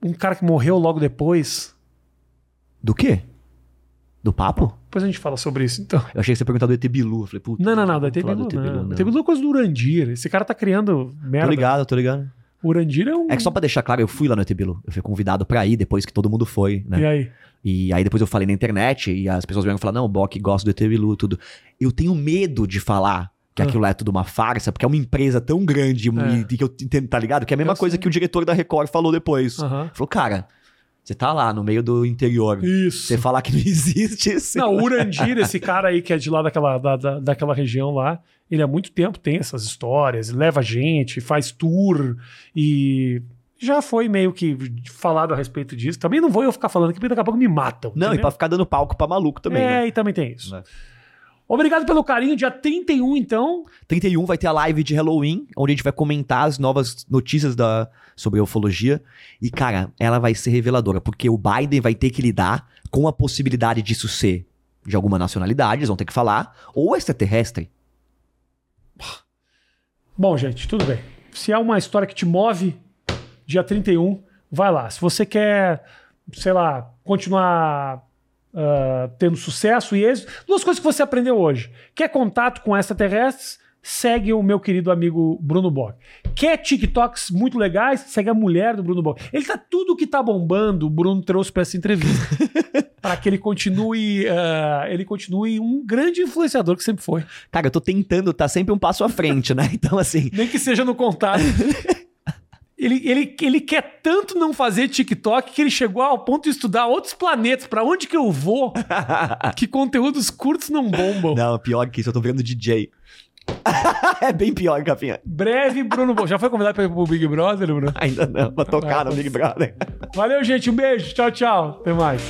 Um cara que morreu logo depois. Do quê? Do papo? Depois a gente fala sobre isso, então. Eu achei que você ia perguntar do ET Bilu. Eu falei, puta. Não, não, não. Vamos ET Bilu, do ET Bilu, não. ET Bilu é coisa do Urandir. Esse cara tá criando Tô merda. ligado, tô ligado. O Urandir é um. É que só pra deixar claro, eu fui lá no ET Bilu. Eu fui convidado pra ir depois que todo mundo foi, né? E aí? E aí depois eu falei na internet e as pessoas vieram falar, não, o Bok gosta do ET Bilu tudo. Eu tenho medo de falar que Ah. aquilo lá é tudo uma farsa, porque é uma empresa tão grande É. e que eu entendo, tá ligado? Que é a mesma Eu coisa sei. que o diretor da Record falou depois. Aham. Falou, cara, você tá lá no meio do interior. Isso. Você falar que não existe isso. Não, o Urandir, esse cara aí que é de lá daquela, da, da- daquela região lá, ele há muito tempo tem essas histórias, leva gente, faz tour e já foi meio que falado a respeito disso. Também não vou eu ficar falando porque daqui a pouco me matam. Não, e pra ficar dando palco pra maluco também, É, né? e também tem isso. É. Obrigado pelo carinho. Dia 31, então. 31 vai ter a live de Halloween, onde a gente vai comentar as novas notícias da, sobre a ufologia. E, cara, ela vai ser reveladora, porque o Biden vai ter que lidar com a possibilidade disso ser de alguma nacionalidade, eles vão ter que falar, ou extraterrestre. Bom, gente, tudo bem. Se é uma história que te move, dia 31, vai lá. Se você quer, sei lá, continuar uh, tendo sucesso e êxito, duas coisas que você aprendeu hoje. Quer contato com extraterrestres? Segue o meu querido amigo Bruno Bock. Quer TikToks muito legais? Segue a mulher do Bruno Bock. Ele tá tudo que tá bombando, o Bruno trouxe para essa entrevista. para que ele continue, uh, ele continue um grande influenciador que sempre foi. Cara, eu tô tentando tá sempre um passo à frente, né? Então, assim. Nem que seja no contato. Ele, ele, ele quer tanto não fazer TikTok que ele chegou ao ponto de estudar outros planetas. para onde que eu vou? que conteúdos curtos não bombam. Não, pior que isso, eu tô vendo DJ. é bem pior, Capinha. Breve, Bruno. Já foi convidado para ir pro Big Brother, Bruno? Ainda não, pra tocar ah, no Big Brother. Valeu, gente. Um beijo. Tchau, tchau. Até mais.